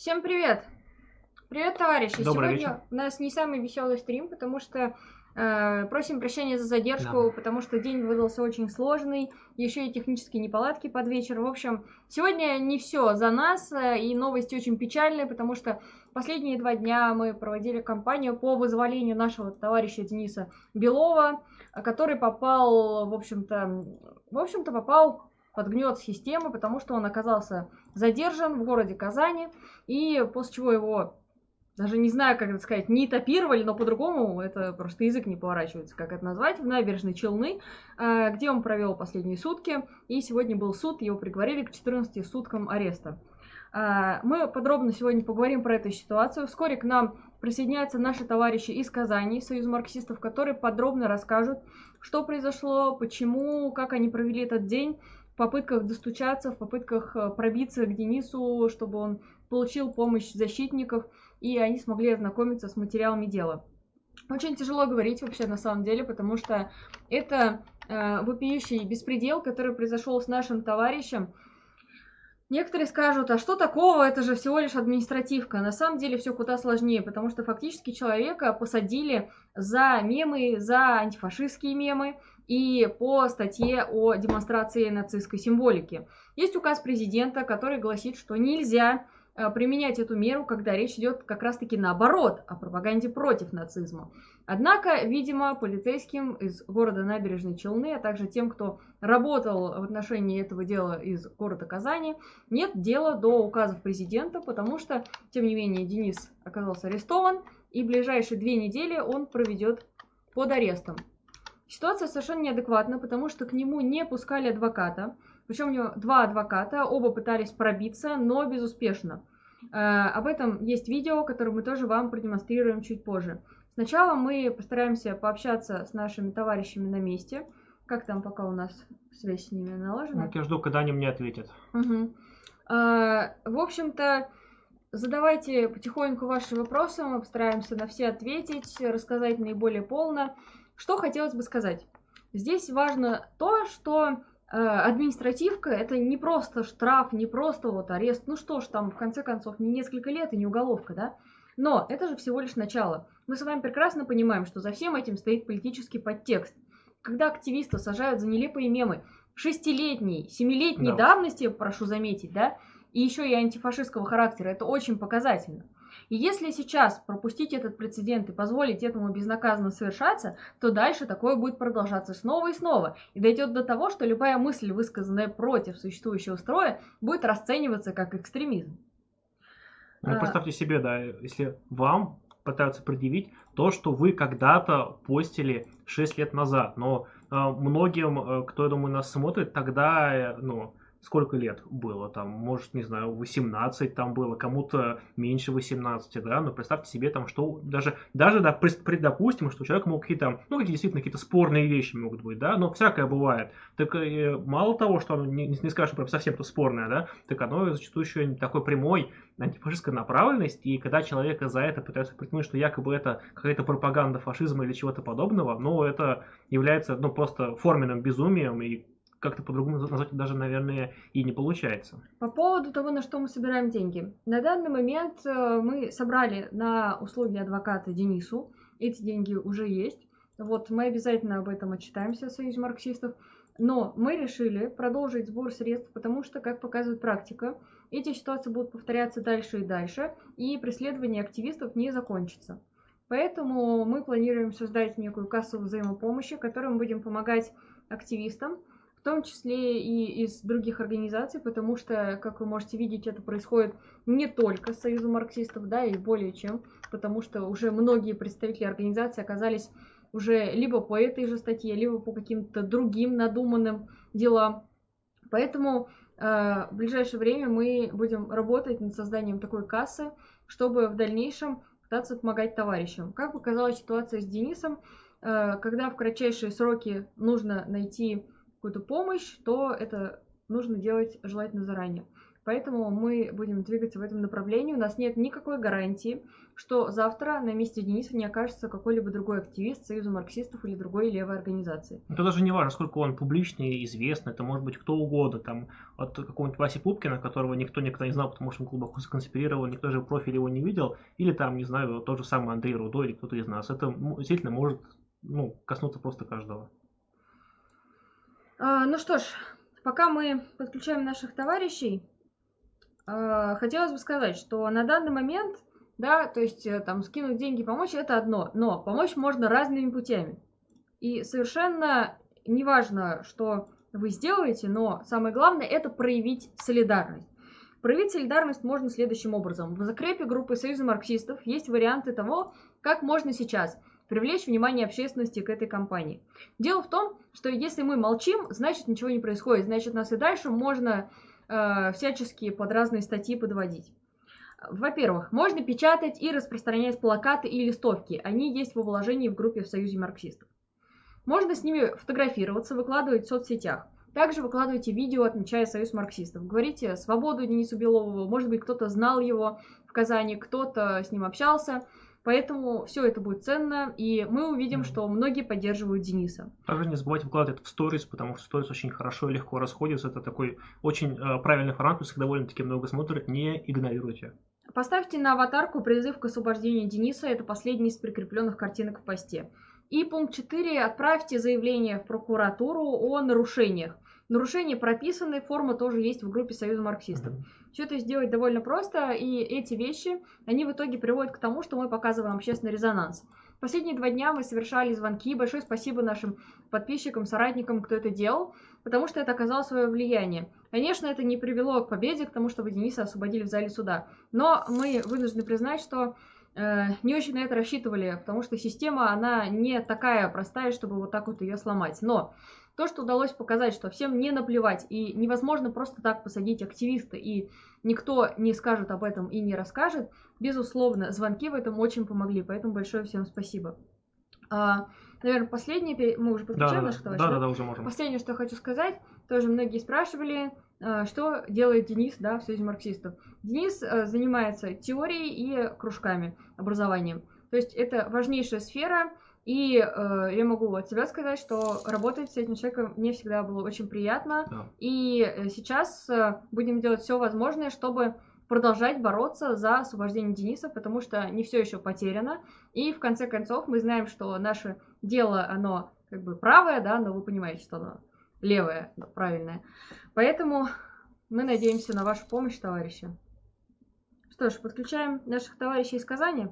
Всем привет! Привет, товарищи! Добрый Сегодня вечер. у нас не самый веселый стрим, потому что э, просим прощения за задержку, Да. потому что день выдался очень сложный, еще и технические неполадки под вечер. В общем, сегодня не все за нас, э, и новости очень печальные, потому что последние два дня мы проводили кампанию по вызволению нашего товарища Дениса Белова, который попал, в общем-то, в общем-то попал под гнет системы, потому что он оказался задержан в городе Казани, и после чего его, даже не знаю, как это сказать, не этапировали, но по-другому, это просто язык не поворачивается, как это назвать, в набережной Челны, э, где он провел последние сутки, и сегодня был суд, его приговорили к 14 суткам ареста. Э, Мы подробно сегодня поговорим про эту ситуацию. Вскоре к нам присоединяются наши товарищи из Казани, Союз марксистов, которые подробно расскажут, что произошло, почему, как они провели этот день, попытках достучаться, в попытках э, пробиться к Денису, чтобы он получил помощь защитников, и они смогли ознакомиться с материалами дела. Очень тяжело говорить вообще на самом деле, потому что это э, вопиющий беспредел, который произошел с нашим товарищем. Некоторые скажут, а что такого, это же всего лишь административка. На самом деле все куда сложнее, потому что фактически человека посадили за мемы, за антифашистские мемы и по статье о демонстрации нацистской символики. Есть указ президента, который гласит, что нельзя э, применять эту меру, когда речь идет как раз-таки наоборот, о пропаганде против нацизма. Однако, видимо, полицейским из города Набережной Челны, а также тем, кто работал в отношении этого дела из города Казани, нет дела до указов президента, потому что, тем не менее, Денис оказался арестован, и ближайшие две недели он проведет под арестом. Ситуация совершенно неадекватна, потому что к нему не пускали адвоката. Причем у него два адвоката, оба пытались пробиться, но безуспешно. Э, об этом есть видео, которое мы тоже вам продемонстрируем чуть позже. Сначала мы постараемся пообщаться с нашими товарищами на месте. Как там пока у нас связь с ними налажена? Вот я жду, когда они мне ответят. Мгм. А, В общем-то, задавайте потихоньку ваши вопросы, мы постараемся на все ответить, рассказать наиболее полно. Что хотелось бы сказать? Здесь важно то, что э, административка это не просто штраф, не просто вот арест. Ну что ж, там в конце концов не несколько лет и не уголовка, да? Но это же всего лишь начало. Мы с вами прекрасно понимаем, что за всем этим стоит политический подтекст. Когда активиста сажают за нелепые мемы шестилетней, семилетней Да. давности, прошу заметить, да, и еще и антифашистского характера, это очень показательно. И если сейчас пропустить этот прецедент и позволить этому безнаказанно совершаться, то дальше такое будет продолжаться снова и снова. И дойдет до того, что любая мысль, высказанная против существующего строя, будет расцениваться как экстремизм. Ну, А. представьте себе, да, если вам пытаются предъявить то, что вы когда-то постили 6 лет назад, но э, многим, э, кто, я думаю, нас смотрит, тогда, э, ну, сколько лет было там, может, не знаю, 18 там было, кому-то меньше 18, да, но представьте себе там, что даже, даже да, пред- предопустим, что у человека могут какие-то, ну, какие действительно какие-то спорные вещи могут быть, да, но всякое бывает. Так э, мало того, что оно не, не скажешь, прям совсем-то спорное, да, так оно зачастую еще и такой прямой антифашистской направленности, и когда человека за это пытаются притянуть, что якобы это какая-то пропаганда фашизма или чего-то подобного, ну, это является, ну, просто форменным безумием, и как-то по-другому назвать даже, наверное, и не получается. По поводу того, на что мы собираем деньги. На данный момент э, мы собрали на услуги адвоката Денису. Эти деньги уже есть. Вот мы обязательно об этом отчитаемся в Союзе марксистов. Но мы решили продолжить сбор средств, потому что, как показывает практика, эти ситуации будут повторяться дальше и дальше, и преследование активистов не закончится. Поэтому мы планируем создать некую кассу взаимопомощи, которой мы будем помогать активистам, в том числе и из других организаций, потому что, как вы можете видеть, это происходит не только с Союзом марксистов, да, и более чем, потому что уже многие представители организации оказались уже либо по этой же статье, либо по каким-то другим надуманным делам. Поэтому э, в ближайшее время мы будем работать над созданием такой кассы, чтобы в дальнейшем пытаться помогать товарищам. Как показала ситуация с Денисом, э, когда в кратчайшие сроки нужно найти какую-то помощь, то это нужно делать желательно заранее. Поэтому мы будем двигаться в этом направлении. У нас нет никакой гарантии, что завтра на месте Дениса не окажется какой-либо другой активист Союза марксистов или другой левой организации. Это даже не важно, сколько он публичный известный, это может быть кто угодно, там, от какого-нибудь Васи Пупкина, которого никто никогда не знал, потому что он глубоко сконспирирован, никто же профиль его не видел, или там, не знаю, тот же самый Андрей Рудой или кто-то из нас. Это действительно может ну, коснуться просто каждого. А, ну что ж, пока мы подключаем наших товарищей, а, хотелось бы сказать, что на данный момент да, то есть э, там скинуть деньги, помочь это одно, но помочь можно разными путями. И совершенно неважно, что вы сделаете, но самое главное это проявить солидарность. Проявить солидарность можно следующим образом. В закрепе группы Союза марксистов есть варианты того, как можно сейчас привлечь внимание общественности к этой кампании. Дело в том, что если мы молчим, значит ничего не происходит, значит нас и дальше можно э, всячески под разные статьи подводить. Во-первых, можно печатать и распространять плакаты и листовки. Они есть в вложении в группе в Союзе марксистов. Можно с ними фотографироваться, выкладывать в соцсетях. Также выкладывайте видео, отмечая Союз марксистов. Говорите свободу Денису Белову. Может быть, кто-то знал его в Казани, кто-то с ним общался. Поэтому все это будет ценно, и мы увидим, что многие поддерживают Дениса. Также не забывайте вкладывать это в сторис, потому что сторис очень хорошо и легко расходится. Это такой очень э, правильный формат, если довольно-таки много смотрят, не игнорируйте. Поставьте на аватарку призыв к освобождению Дениса, это последний из прикрепленных картинок в посте. И пункт 4. Отправьте заявление в прокуратуру о нарушениях. Нарушения прописаны, форма тоже есть в группе Союза марксистов. Все это сделать довольно просто, и эти вещи, они в итоге приводят к тому, что мы показываем общественный резонанс. Последние два дня мы совершали звонки. Большое спасибо нашим подписчикам, соратникам, кто это делал потому что это оказало свое влияние. Конечно, это не привело к победе, к тому, чтобы Дениса освободили в зале суда. Но мы вынуждены признать, что э, не очень на это рассчитывали, потому что система, она не такая простая, чтобы вот так вот ее сломать. Но то, что удалось показать, что всем не наплевать, и невозможно просто так посадить активиста, и никто не скажет об этом и не расскажет, безусловно, звонки в этом очень помогли, поэтому большое всем спасибо. А, наверное, последнее, мы уже подключаем да, наших товарищей. Да, да, да, уже можем. Последнее, что хочу сказать, тоже многие спрашивали, а, что делает Денис, да, в Союзе марксистов. Денис а, занимается теорией и кружками, образованием. То есть это важнейшая сфера, и э, я могу от себя сказать, что работать с этим человеком мне всегда было очень приятно. Да. И э, сейчас э, будем делать все возможное, чтобы продолжать бороться за освобождение Дениса, потому что не все еще потеряно. И в конце концов мы знаем, что наше дело, оно как бы правое, да, но вы понимаете, что оно левое, правильное. Поэтому мы надеемся на вашу помощь, товарищи. Что ж, подключаем наших товарищей из Казани.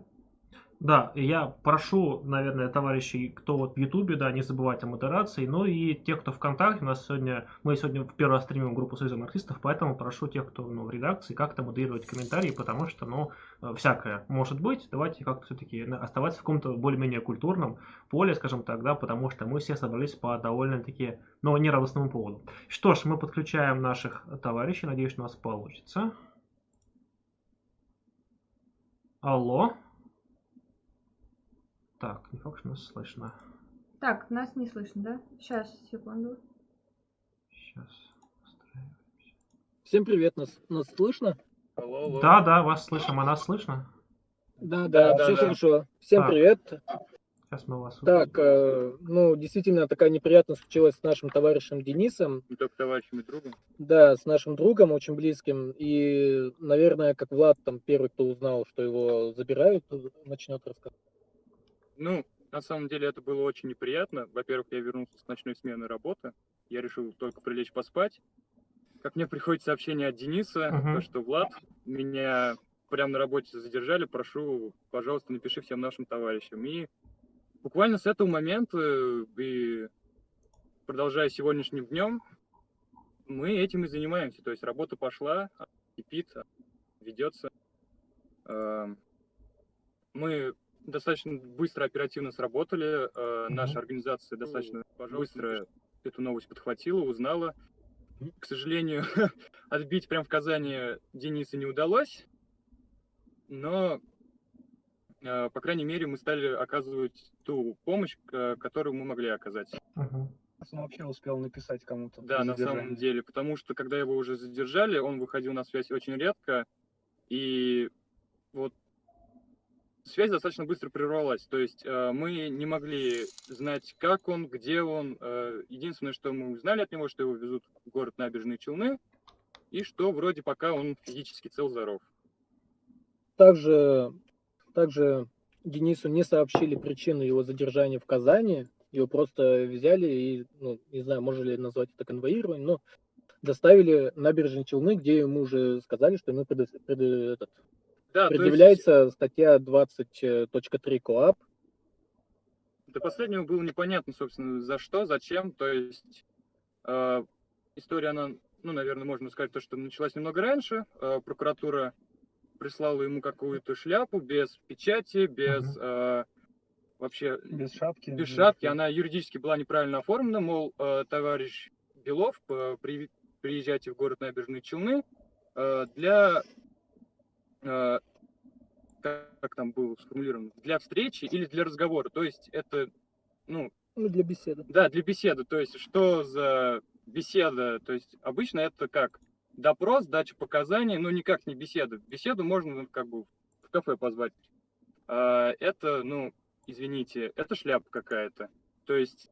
Да, я прошу, наверное, товарищей, кто вот в Ютубе, да, не забывать о модерации, но и тех, кто ВКонтакте, у нас сегодня, мы сегодня в первый раз стримим группу Союза марксистов, поэтому прошу тех, кто ну, в редакции, как-то модерировать комментарии, потому что, ну, э, всякое может быть, давайте как-то все-таки оставаться в каком-то более-менее культурном поле, скажем так, да, потому что мы все собрались по довольно-таки, ну, нерадостному поводу. Что ж, мы подключаем наших товарищей, надеюсь, у нас получится. Алло. Так, не факт, что нас слышно. Так, нас не слышно, да? Сейчас, секунду. Сейчас. Всем привет, нас, нас слышно? Алло, алло. Да, да, вас слышим, а нас слышно? Да, да, да все да, хорошо. Всем так. привет. Сейчас мы вас Так, э, ну, действительно, такая неприятность случилась с нашим товарищем Денисом. Не только товарищем и другом. Да, с нашим другом, очень близким. И, наверное, как Влад там первый, кто узнал, что его забирают, начнет рассказывать. Ну, на самом деле это было очень неприятно. Во-первых, я вернулся с ночной смены работы. Я решил только прилечь поспать. Как мне приходит сообщение от Дениса, uh-huh. то, что Влад, меня прямо на работе задержали, прошу, пожалуйста, напиши всем нашим товарищам. И буквально с этого момента и продолжая сегодняшним днем, мы этим и занимаемся. То есть работа пошла, кипит, ведется. Эм, мы достаточно быстро, оперативно сработали. Mm-hmm. Наша организация достаточно mm-hmm. быстро эту новость подхватила, узнала. К сожалению, отбить прям в Казани Дениса не удалось, но, э, по крайней мере, мы стали оказывать ту помощь, которую мы могли оказать. Uh-huh. кажется, он вообще успел написать кому-то. Да, на самом деле, потому что когда его уже задержали, он выходил на связь очень редко, и вот связь достаточно быстро прервалась. То есть э, мы не могли знать, как он, где он. Э, единственное, что мы узнали от него, что его везут в город Набережные Челны, и что вроде пока он физически цел-здоров. Также, также Денису не сообщили причину его задержания в Казани. Его просто взяли и, ну, не знаю, можно ли назвать это конвоированием, но доставили набережные Челны, где ему уже сказали, что ему пред, пред, этот, да, предъявляется есть... статья 20.3 КОАП. До последнего было непонятно, собственно, за что, зачем. То есть э, история, она, ну, наверное, можно сказать, то, что началась немного раньше. Э, прокуратура прислала ему какую-то шляпу без печати, без uh-huh. э, вообще... Без шапки. Без шапки. Она юридически была неправильно оформлена, мол, э, товарищ Белов, при, приезжайте в город Набережные Челны э, для... Э, как там было сформулировано? Для встречи или для разговора. То есть это, ну... Ну, для беседы. Да, для беседы. То есть что за беседа? То есть обычно это как допрос, дача показаний, но никак не беседа. Беседу можно ну, как бы в кафе позвать. А, это, ну, извините, это шляпа какая-то. То есть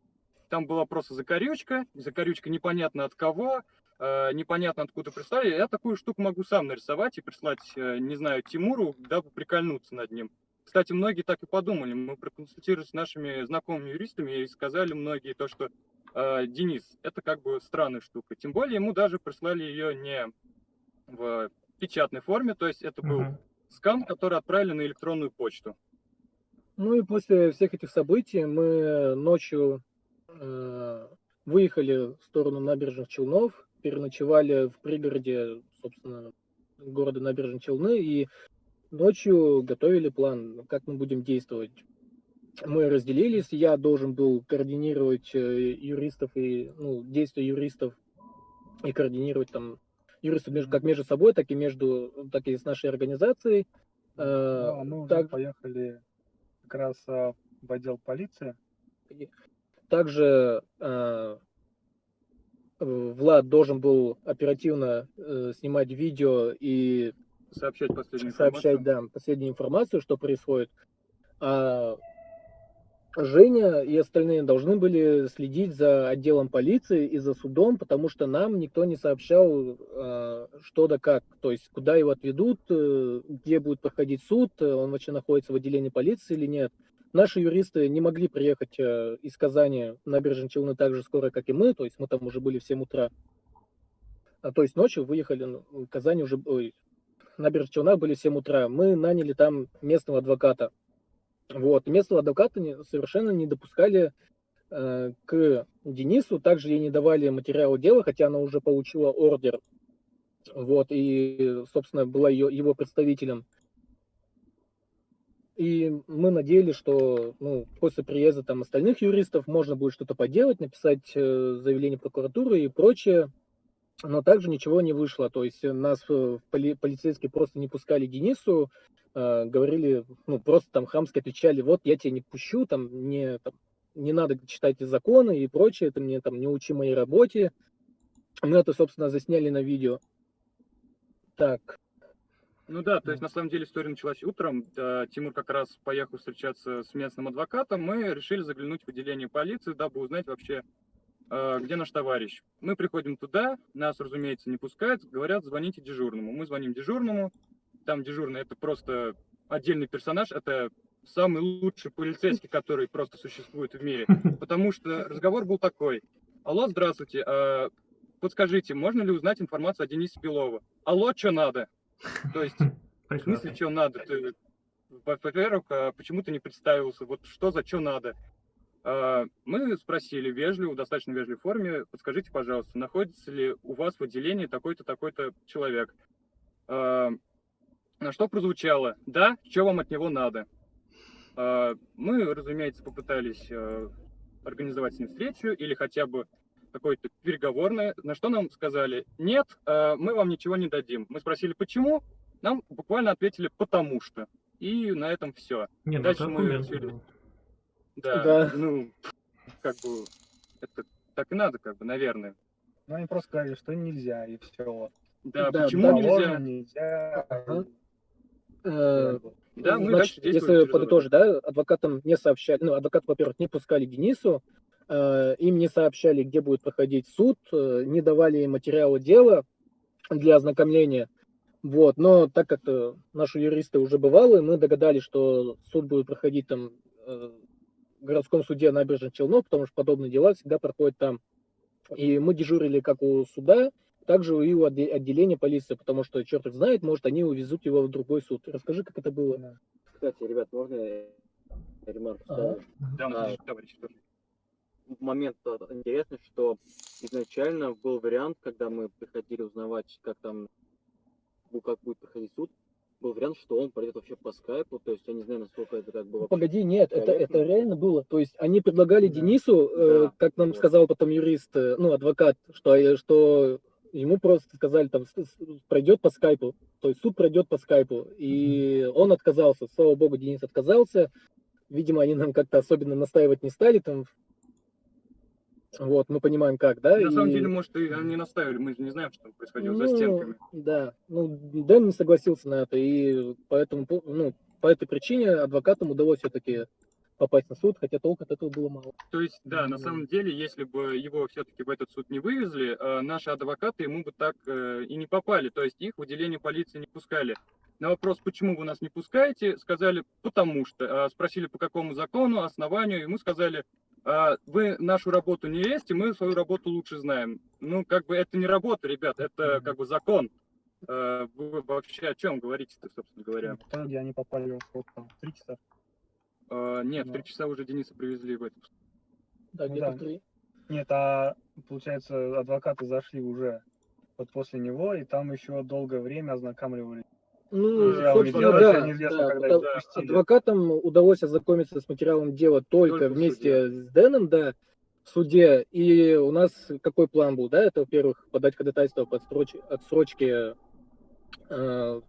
там была просто закорючка, закорючка непонятно от кого, э, непонятно откуда прислали. Я такую штуку могу сам нарисовать и прислать, э, не знаю, Тимуру, дабы прикольнуться над ним. Кстати, многие так и подумали. Мы проконсультировались с нашими знакомыми юристами и сказали многие то, что э, Денис, это как бы странная штука. Тем более ему даже прислали ее не в печатной форме, то есть это был uh-huh. скан, который отправили на электронную почту. Ну и после всех этих событий мы ночью э, выехали в сторону набережных Челнов, переночевали в пригороде, собственно, города Набережные Челны и ночью готовили план, как мы будем действовать мы разделились, я должен был координировать э, юристов и ну, действия юристов и координировать там юристов между, как между собой, так и между, так и с нашей организацией. Да, мы так... поехали как раз а, в отдел полиции. Также э, Влад должен был оперативно э, снимать видео и сообщать последнюю сообщать, информацию. Да, последнюю информацию, что происходит. А Женя и остальные должны были следить за отделом полиции и за судом, потому что нам никто не сообщал, э, что да как, то есть куда его отведут, э, где будет проходить суд, э, он вообще находится в отделении полиции или нет. Наши юристы не могли приехать из Казани на набережные Челны так же скоро, как и мы, то есть мы там уже были в 7 утра. А, то есть ночью выехали, ну, в Казани уже, ой, на набережных Челнах были в 7 утра. Мы наняли там местного адвоката, вот. Местного адвоката совершенно не допускали э, к Денису, также ей не давали материалы дела, хотя она уже получила ордер, вот, и, собственно, была ее, его представителем. И мы надеялись, что ну, после приезда там остальных юристов можно будет что-то поделать, написать э, заявление прокуратуры и прочее. Но также ничего не вышло. То есть нас э, поли, полицейские просто не пускали Денису, э, говорили, ну, просто там хамски отвечали, вот я тебя не пущу, там, не, там, не надо читать законы и прочее, ты мне там не учи моей работе. Мы это, собственно, засняли на видео. Так. Ну да, то есть на самом деле история началась утром. Тимур как раз поехал встречаться с местным адвокатом. Мы решили заглянуть в отделение полиции, дабы узнать вообще, э, где наш товарищ. Мы приходим туда, нас, разумеется, не пускают, говорят, звоните дежурному. Мы звоним дежурному, там дежурный это просто отдельный персонаж, это самый лучший полицейский, который просто существует в мире. Потому что разговор был такой. Алло, здравствуйте, э, подскажите, можно ли узнать информацию о Денисе Белова? Алло, что надо? То есть, в смысле, что надо? Ты, во-первых, а почему ты не представился? Вот что за что надо? А, мы спросили вежливо, в достаточно вежливой форме, подскажите, пожалуйста, находится ли у вас в отделении такой-то, такой-то человек? А, на что прозвучало, да, что вам от него надо? Мы, разумеется, попытались организовать с ним встречу или хотя бы какое-то переговорное, на что нам сказали, нет, мы вам ничего не дадим. Мы спросили, почему? Нам буквально ответили, потому что. И на этом все. Не, ну Дальше мы решили... Да, да, ну, как бы, это так и надо, как бы, наверное. Ну, они просто сказали, что нельзя, и все. Да, да почему нельзя? нельзя. Ага. Э, да, мы Значит, если подытожить, да, адвокатам не сообщали, ну, адвокат, во-первых, не пускали Денису, э, им не сообщали, где будет проходить суд, э, не давали им материалы дела для ознакомления. Вот, но так как наши юристы уже бывалые, мы догадались, что суд будет проходить там в городском суде набережных Челнов, потому что подобные дела всегда проходят там. И мы дежурили как у суда, также и у отделения полиции, потому что, черт их знает, может, они увезут его в другой суд. Расскажи, как это было. Кстати, ребят, можно ремарку ага. Да, а, товарищ, момент интересный, что изначально был вариант, когда мы приходили узнавать, как там, ну, как будет проходить суд, был вариант, что он пройдет вообще по скайпу, то есть я не знаю, насколько это как было. Погоди, нет, это, это реально было. То есть они предлагали да. Денису, да. Э, как нам да. сказал потом юрист, э, ну, адвокат, что, э, что ему просто сказали, там, пройдет по скайпу, то есть суд пройдет по скайпу, и mm-hmm. он отказался, слава богу, Денис отказался, видимо, они нам как-то особенно настаивать не стали, там, вот, мы понимаем, как, да? На и... самом деле, может, и они настаивали, мы же не знаем, что там происходило ну, за стенками. Да, ну, Дэн не согласился на это, и поэтому, ну, по этой причине адвокатам удалось все-таки попасть на суд, хотя толку от этого было мало. То есть, да, на самом деле, если бы его все-таки в этот суд не вывезли, э, наши адвокаты ему бы так э, и не попали, то есть их в отделение полиции не пускали. На вопрос, почему вы нас не пускаете, сказали, потому что. А спросили, по какому закону, основанию, мы сказали, «А, вы нашу работу не лезьте, мы свою работу лучше знаем. Ну, как бы это не работа, ребят, это как бы закон. Э, вы вообще о чем говорите-то, собственно говоря? Итоге они попали в сколько Три часа? А, нет, три часа уже Дениса привезли в этом. Да, где-то ну, три. Нет, а получается, адвокаты зашли уже вот после него, и там еще долгое время ознакомливали. Ну, Друзья, собственно, да, да, да. Адвокатам удалось ознакомиться с материалом дела только, только вместе с Дэном, да, в суде. И у нас какой план был, да? Это, во-первых, подать ходатайство по отсрочке э,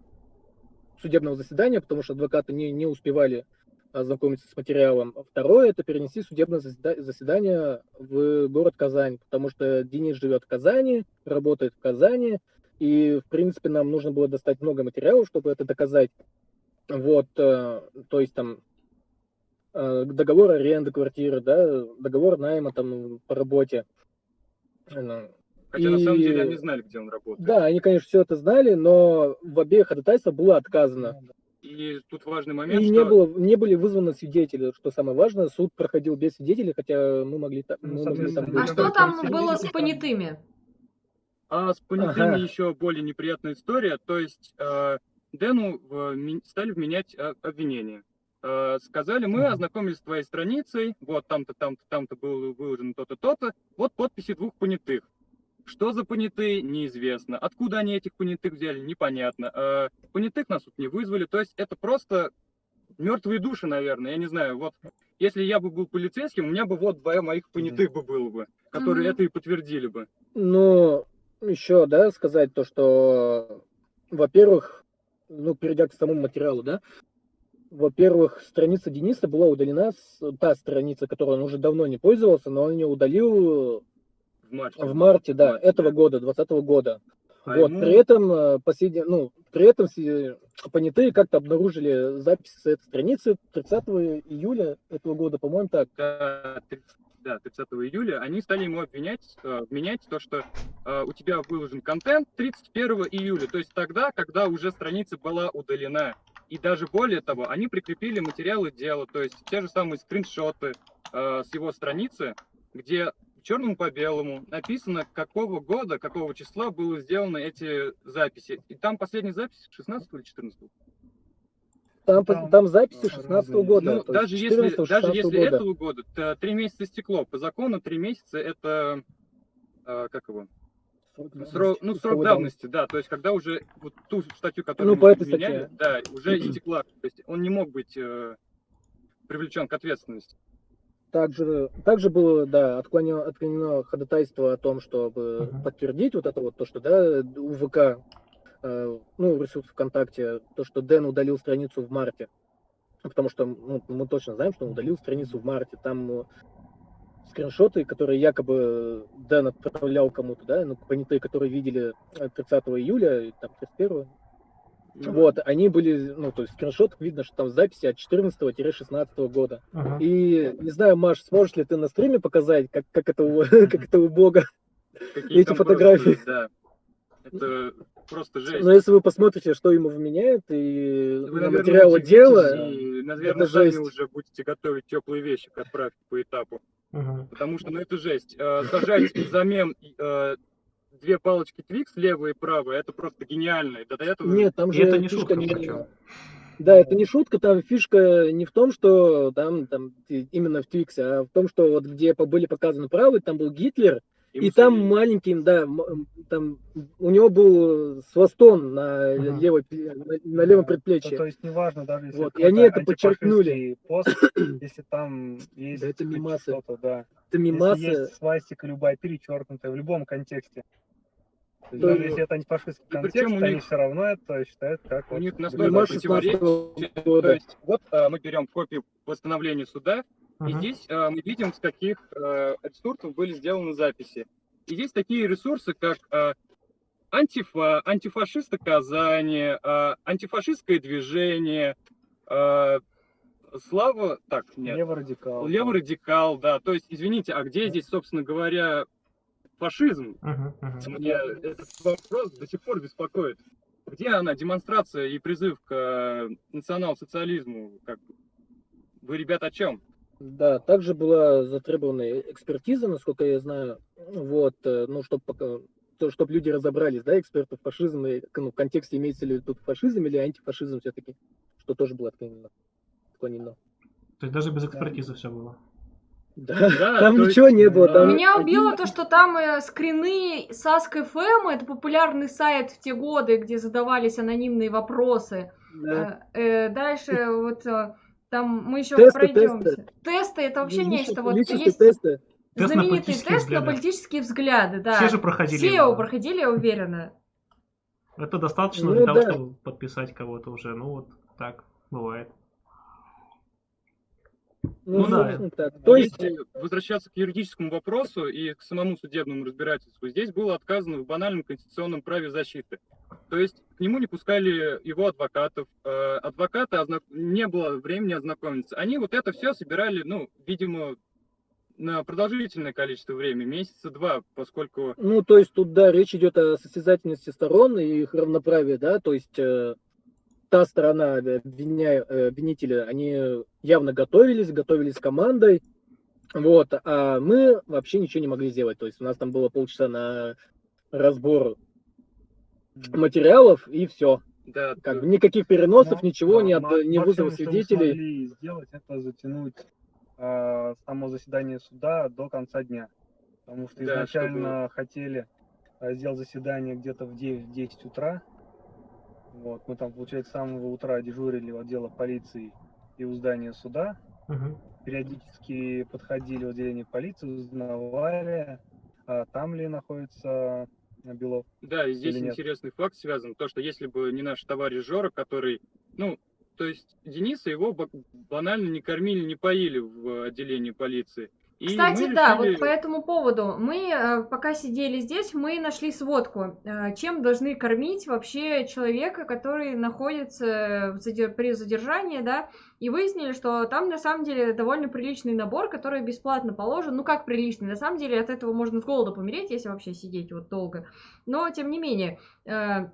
судебного заседания, потому что адвокаты не, не успевали ознакомиться с материалом. Второе – это перенести судебное заседание в город Казань, потому что Денис живет в Казани, работает в Казани, и, в принципе, нам нужно было достать много материалов, чтобы это доказать. Вот, э, то есть там э, договор аренды квартиры, да, договор найма там по работе. Хотя и... на самом деле они знали, где он работает. Да, они, конечно, все это знали, но в обеих ходатайствах было отказано. И тут важный момент, и что... не, было, не были вызваны свидетели, что самое важное. Суд проходил без свидетелей, хотя мы могли, мы могли там... А что там было с понятыми? А с понятыми ага. еще более неприятная история. То есть э, Дэну в, стали вменять э, обвинения. Э, сказали, мы ага. ознакомились с твоей страницей, вот там-то, там-то, там-то было выложено то-то, то-то, вот подписи двух понятых. Что за понятые, неизвестно. Откуда они этих понятых взяли, непонятно. Э, понятых нас тут не вызвали. То есть это просто мертвые души, наверное. Я не знаю, вот если я бы был полицейским, у меня бы вот двое моих понятых бы было бы, которые mm-hmm. это и подтвердили бы. Ну, еще, да, сказать то, что, во-первых, ну, перейдя к самому материалу, да, во-первых, страница Дениса была удалена, та страница, которой он уже давно не пользовался, но он ее удалил в марте. В марте, да, в марте, этого да. года, 2020 года. А вот, ему... при этом э, последний, ну, при этом понятые как-то обнаружили записи с этой страницы 30 июля этого года, по-моему, так. Да, 30, июля, они стали ему обвинять, э, вменять то, что у тебя выложен контент 31 июля, то есть тогда, когда уже страница была удалена. И даже более того, они прикрепили материалы дела, то есть те же самые скриншоты э, с его страницы, где черным по белому написано, какого года, какого числа было сделаны эти записи. И там последняя запись 16 или 14 там, там, там записи 16 -го года. Ну, даже если, даже если года. этого года, то 3 месяца стекло. По закону 3 месяца это, э, как его, Срок, ну, срок давности, да, то есть когда уже вот ту статью, которую ну, мы меняли, да, уже истекла, то есть он не мог быть э, привлечен к ответственности. Также, также было, да, отклонено, отклонено ходатайство о том, чтобы uh-huh. подтвердить вот это вот, то, что, да, у ВК, э, ну, ресурс ВКонтакте, то, что Дэн удалил страницу в марте. Потому что ну, мы точно знаем, что он удалил страницу в марте. Там скриншоты, которые якобы Дэн отправлял кому-то, да, ну, понятые, которые видели 30 июля, там, 31 Mm-hmm. Вот, они были, ну, то есть в скриншотах видно, что там записи от 14-16 года. Uh-huh. И не знаю, Маш, сможешь ли ты на стриме показать, как, как это у, как это у Бога, эти фотографии? Просто, да. Это просто жесть. Но если вы посмотрите, что ему вменяют, и вы, на материалы дела, и, наверное, это сами жесть. уже будете готовить теплые вещи к отправке по этапу. Угу. Потому что, ну, это жесть. Э, сажать взамен э, две палочки Twix, левая и правая, это просто гениально. до этого... Нет, там же это не шутка. Не... Да, это не шутка, там фишка не в том, что там, там именно в Твиксе, а в том, что вот где были показаны правые, там был Гитлер, и, там маленьким, да, там у него был свастон на, uh-huh. левой, на, на левом предплечье. То, то есть неважно, даже если вот, и они это подчеркнули. Пост, если там есть да, это мимасы. что-то, да. Это мимасы. Если есть свастика любая перечеркнутая в любом контексте. То даже если это антифашистский контекст, они них... все равно это считают как... У вот, них настолько противоречие. То есть вот а, мы берем копию постановления суда, Uh-huh. И здесь э, мы видим, с каких э, ресурсов были сделаны записи. И здесь такие ресурсы, как э, антифа, антифашисты Казани, э, антифашистское движение, э, Слава, так, нет. Леворадикал. Леворадикал, да. То есть, извините, а где здесь, собственно говоря, фашизм? Uh-huh, uh-huh. Мне этот вопрос до сих пор беспокоит. Где она, демонстрация и призыв к э, национал-социализму? Как... Вы, ребят, о чем? Да, также была затребована экспертиза, насколько я знаю, вот, э, ну, чтобы пока чтобы люди разобрались, да, эксперты в фашизме, ну, в контексте имеется ли тут фашизм или антифашизм все-таки, что тоже было отклонено. отклонено. То есть даже без экспертизы да. все было? Да, да там ничего есть, не было. Там... Меня убило то, что там э, скрины Sask.fm, это популярный сайт в те годы, где задавались анонимные вопросы. Да. Э, э, дальше вот э, там мы еще тесты, пройдемся. Тесты. тесты это вообще Личные, нечто. Вот есть тесты. знаменитый тест, тест на политические взгляды. Да. Все же проходили. Все его проходили, я уверена. Это достаточно ну, для да. того, чтобы подписать кого-то уже. Ну вот так бывает. Ну, ну да. Так. То есть, Если возвращаться к юридическому вопросу и к самому судебному разбирательству, здесь было отказано в банальном конституционном праве защиты. То есть к нему не пускали его адвокатов, э, адвоката не было времени ознакомиться. Они вот это все собирали, ну, видимо, на продолжительное количество времени, месяца два, поскольку... Ну, то есть тут, да, речь идет о состязательности сторон и их равноправии, да, то есть э, та сторона обвиня... Э, обвинителя, они явно готовились, готовились командой, вот, а мы вообще ничего не могли сделать, то есть у нас там было полчаса на разбор материалов и все. Да, как да. никаких переносов, но, ничего, да, ни, от, ни вызова свидетелей. Что сделать, это затянуть э, само заседание суда до конца дня. Потому что да, изначально чтобы... хотели э, сделать заседание где-то в 9-10 утра. Вот, мы там, получается, с самого утра дежурили у отдела полиции и у здания суда. Угу. Периодически подходили в отделение полиции, узнавали, а там ли находится Белов. Да, и здесь интересный факт связан, то, что если бы не наш товарищ Жора, который, ну, то есть Дениса его банально не кормили, не поили в отделении полиции. И Кстати, решили... да, вот по этому поводу. Мы, э, пока сидели здесь, мы нашли сводку, э, чем должны кормить вообще человека, который находится при задержании, да, и выяснили, что там на самом деле довольно приличный набор, который бесплатно положен, ну как приличный, на самом деле от этого можно с голода помереть, если вообще сидеть вот долго, но тем не менее, э,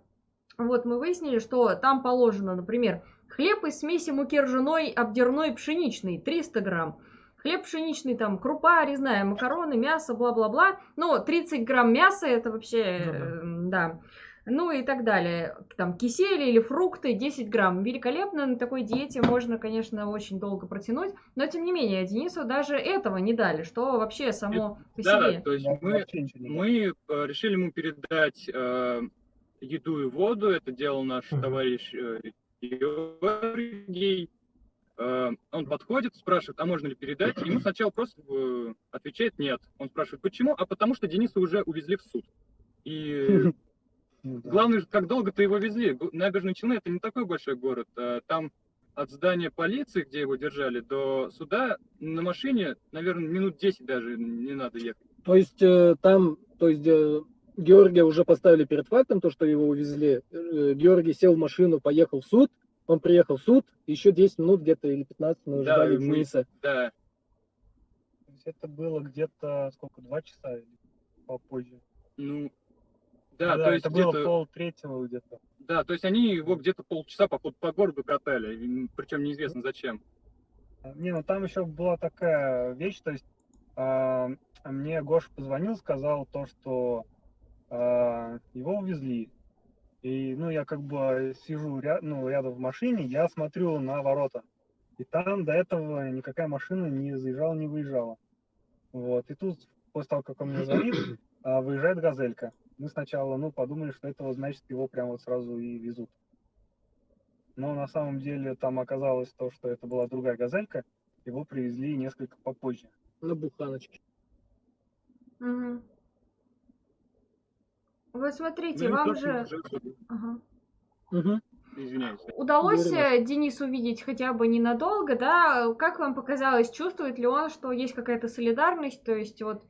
вот мы выяснили, что там положено, например, хлеб из смеси муки ржаной, обдерной, пшеничный, 300 грамм, хлеб пшеничный, там, крупа резная, макароны, мясо, бла-бла-бла. Ну, 30 грамм мяса, это вообще, ну, да. да. Ну и так далее. Там кисель или фрукты 10 грамм. Великолепно, на такой диете можно, конечно, очень долго протянуть. Но тем не менее, Денису даже этого не дали, что вообще само по да, себе. то есть мы, мы э, решили ему передать э, еду и воду. Это делал наш товарищ э, Георгий. Э, он подходит, спрашивает, а можно ли передать? Ему сначала просто э, отвечает нет. Он спрашивает, почему? А потому что Дениса уже увезли в суд. И ну главное, как долго ты его везли. Набережные Челны это не такой большой город. Э, там от здания полиции, где его держали, до суда на машине, наверное, минут 10 даже не надо ехать. То есть там, то есть Георгия уже поставили перед фактом, то, что его увезли. Георгий сел в машину, поехал в суд, он приехал в суд, еще 10 минут где-то или 15 мы да, ждали Дениса. Да. То есть это было где-то сколько, два часа или попозже? Ну, да, да то есть это было пол третьего где-то. Да, то есть они его где-то полчаса по, по городу катали, причем неизвестно зачем. Не, ну там еще была такая вещь, то есть э, мне Гоша позвонил, сказал то, что э, его увезли. И, ну, я как бы сижу ряд, ну, рядом в машине, я смотрю на ворота. И там до этого никакая машина не заезжала, не выезжала. Вот. И тут, после того, как он мне звонит, а, выезжает газелька. Мы сначала, ну, подумали, что это значит, его прямо вот сразу и везут. Но на самом деле там оказалось то, что это была другая газелька. Его привезли несколько попозже. На буханочке. Угу. Вот смотрите, ну, вам же... Ага. Угу. Извиняюсь. Удалось Говорим. Денису увидеть хотя бы ненадолго, да? Как вам показалось, чувствует ли он, что есть какая-то солидарность? То есть вот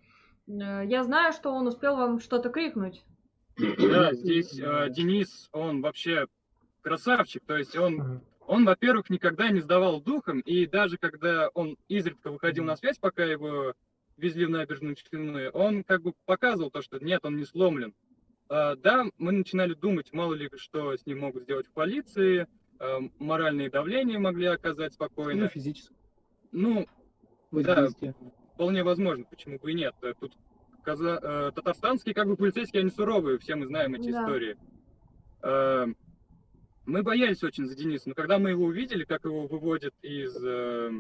э, я знаю, что он успел вам что-то крикнуть. Да, здесь э, Денис, он вообще красавчик. То есть он, он, во-первых, никогда не сдавал духом, и даже когда он изредка выходил на связь, пока его везли в набережную Челны, он как бы показывал то, что нет, он не сломлен. А, да, мы начинали думать, мало ли что с ним могут сделать в полиции, а, моральные давления могли оказать спокойно. Ну, физически. Ну, да, вполне возможно, почему бы и нет. Тут каза... Э, татарстанские как бы полицейские, они суровые, все мы знаем эти да. истории. Мы боялись очень за Дениса, но когда мы его увидели, как его выводят из э,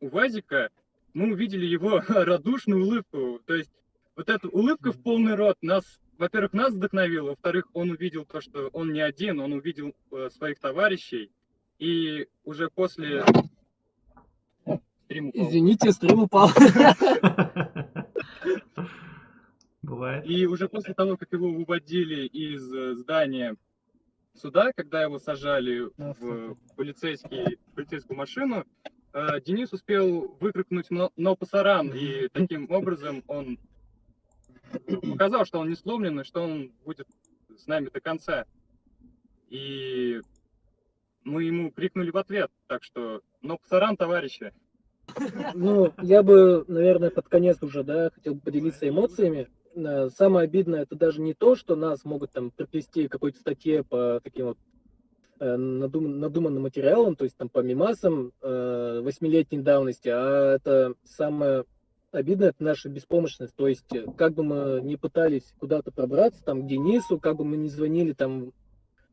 УВАЗика, мы увидели его радушную улыбку. То есть вот эта улыбка в полный рот нас во-первых, нас вдохновило, во-вторых, он увидел то, что он не один, он увидел э, своих товарищей, и уже после... Стрим упал. Извините, стрим упал. Бывает. И уже после того, как его выводили из э, здания суда, когда его сажали в полицейский, полицейскую машину, э, Денис успел выкрикнуть «но пасаран», и таким образом он показал, что он не сломлен, и что он будет с нами до конца. И мы ему крикнули в ответ, так что, ну, пасаран, товарищи. Ну, я бы, наверное, под конец уже, да, хотел бы поделиться эмоциями. Э, самое обидное, это даже не то, что нас могут там приплести какой-то статье по таким вот э, надум, надуманным материалам, то есть там по мимасам э, восьмилетней давности, а это самое обидно это наша беспомощность. То есть, э, как бы мы ни пытались куда-то пробраться, там, к Денису, как бы мы ни звонили там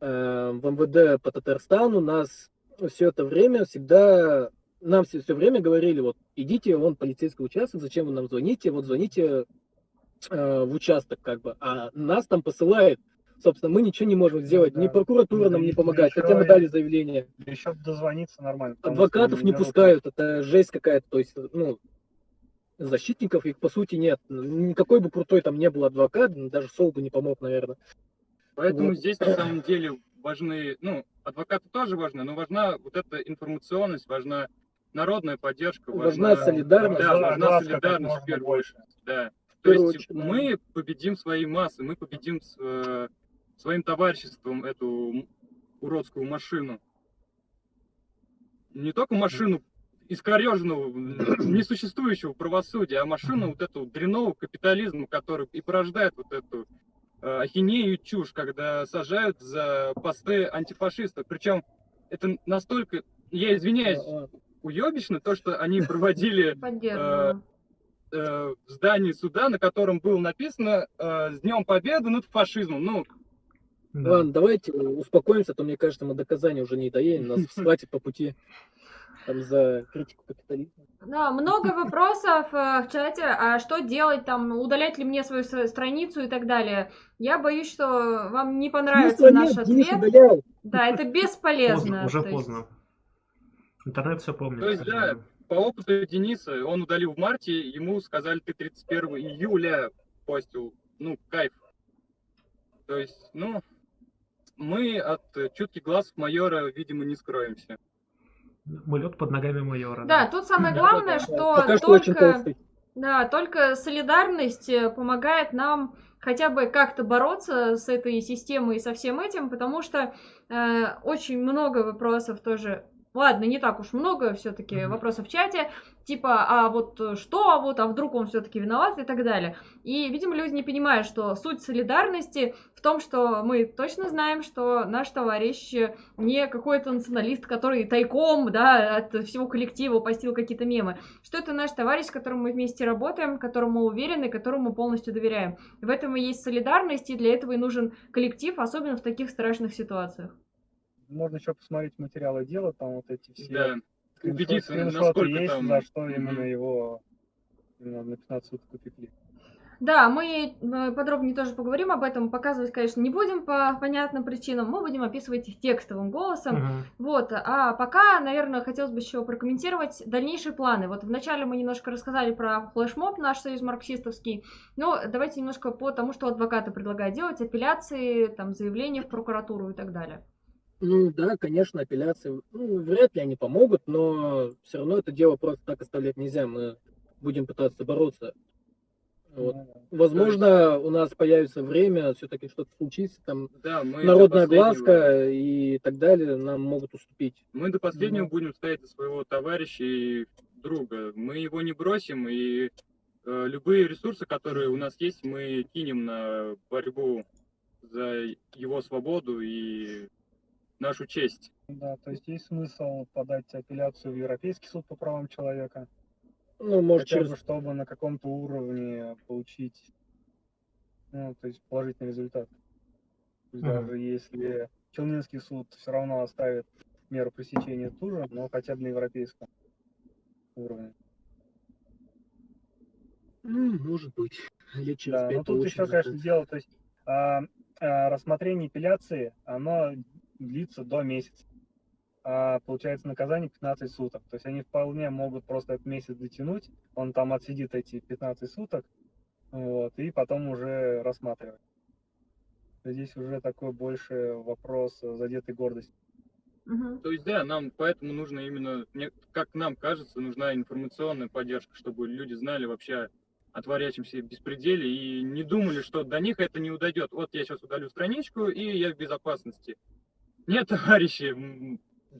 э, в МВД по Татарстану, нас все это время всегда, нам все, все время говорили, вот, идите, вон полицейский участок, зачем вы нам звоните, вот звоните э, в участок, как бы, а нас там посылает собственно, мы ничего не можем сделать. Да. Ни прокуратура нам не помогает, хотя мы дали заявление. Еще дозвониться нормально. Адвокатов не пускают, это жесть какая-то. То есть, ну, защитников их по сути нет. Никакой бы крутой там не был адвокат, даже Сол бы не помог, наверное. Поэтому вот. здесь на самом деле важны, ну, адвокаты тоже важны, но важна вот эта информационность, важна народная поддержка, важна, важна солидарность. Да, важна солидарность в первую очередь. Да. То есть очередь, мы да. победим свои массы, мы победим с, э, своим товариществом эту уродскую машину. Не только машину искореженного, несуществующего правосудия, а машину вот этого дрянного капитализма, который и порождает вот эту э, ахинею и чушь, когда сажают за посты антифашистов. Причем это настолько, я извиняюсь, уебищно, то, что они проводили э, э, в здании суда, на котором было написано э, «С Днем Победы над фашизмом». Ну, да. Ладно, давайте успокоимся, а то мне кажется, мы доказания уже не доедем, нас схватит по пути там за критику капитализма. Да, много вопросов э, в чате, а что делать там, удалять ли мне свою страницу и так далее. Я боюсь, что вам не понравится наш нет, ответ. Да, это бесполезно. Поздно, уже поздно. Интернет все помнит. То есть, да, по опыту Дениса, он удалил в марте, ему сказали, ты 31 июля постил. Ну, кайф. То есть, ну, мы от чутких глаз майора, видимо, не скроемся. Мылет под ногами майора. Да, да. тут самое главное, что только... Да, только солидарность э, помогает нам хотя бы как-то бороться с этой системой и со всем этим, потому что э, очень много вопросов тоже Ладно, не так уж много все-таки mm-hmm. вопросов в чате, типа, а вот что, а вот, а вдруг он все-таки виноват и так далее. И, видимо, люди не понимают, что суть солидарности в том, что мы точно знаем, что наш товарищ не какой-то националист, который тайком, да, от всего коллектива постил какие-то мемы, что это наш товарищ, с которым мы вместе работаем, которому мы уверены, которому мы полностью доверяем. В этом и есть солидарность, и для этого и нужен коллектив, особенно в таких страшных ситуациях можно еще посмотреть материалы дела, там вот эти все да. убедиться, насколько есть, там... за что именно mm-hmm. его именно на 15 суток упекли. Да, мы э, подробнее тоже поговорим об этом. Показывать, конечно, не будем по понятным причинам. Мы будем описывать их текстовым голосом. Uh-huh. Вот. А пока, наверное, хотелось бы еще прокомментировать дальнейшие планы. Вот вначале мы немножко рассказали про флешмоб, наш союз марксистовский. Но давайте немножко по тому, что адвокаты предлагают делать. Апелляции, там, заявления в прокуратуру и так далее. Ну да, конечно, апелляции, ну, вряд ли они помогут, но все равно это дело просто так оставлять нельзя. Мы будем пытаться бороться. Вот. Возможно, у нас появится время, все-таки что-то случится, там да, мы народная глазка и так далее нам могут уступить. Мы до последнего mm будем стоять за своего товарища и друга. Мы его не бросим, и э, любые ресурсы, которые у нас есть, мы кинем на борьбу за его свободу и нашу честь. Да, то есть есть смысл подать апелляцию в Европейский суд по правам человека. Ну, может, Хотя через... бы, чтобы на каком-то уровне получить, ну, то есть положительный результат. То есть mm-hmm. даже если Челнинский суд все равно оставит меру пресечения ту же, но хотя бы на европейском уровне. Ну, может быть. Лет через да, но тут еще, конечно, дело, то есть а, а, рассмотрение апелляции, оно длится до месяца. А получается наказание 15 суток. То есть они вполне могут просто этот месяц дотянуть, он там отсидит эти 15 суток, вот, и потом уже рассматривать. Здесь уже такой больше вопрос задетой гордости. Угу. То есть, да, нам поэтому нужно именно, как нам кажется, нужна информационная поддержка, чтобы люди знали вообще о творящемся беспределе и не думали, что до них это не удойдет. Вот я сейчас удалю страничку, и я в безопасности. Нет, товарищи,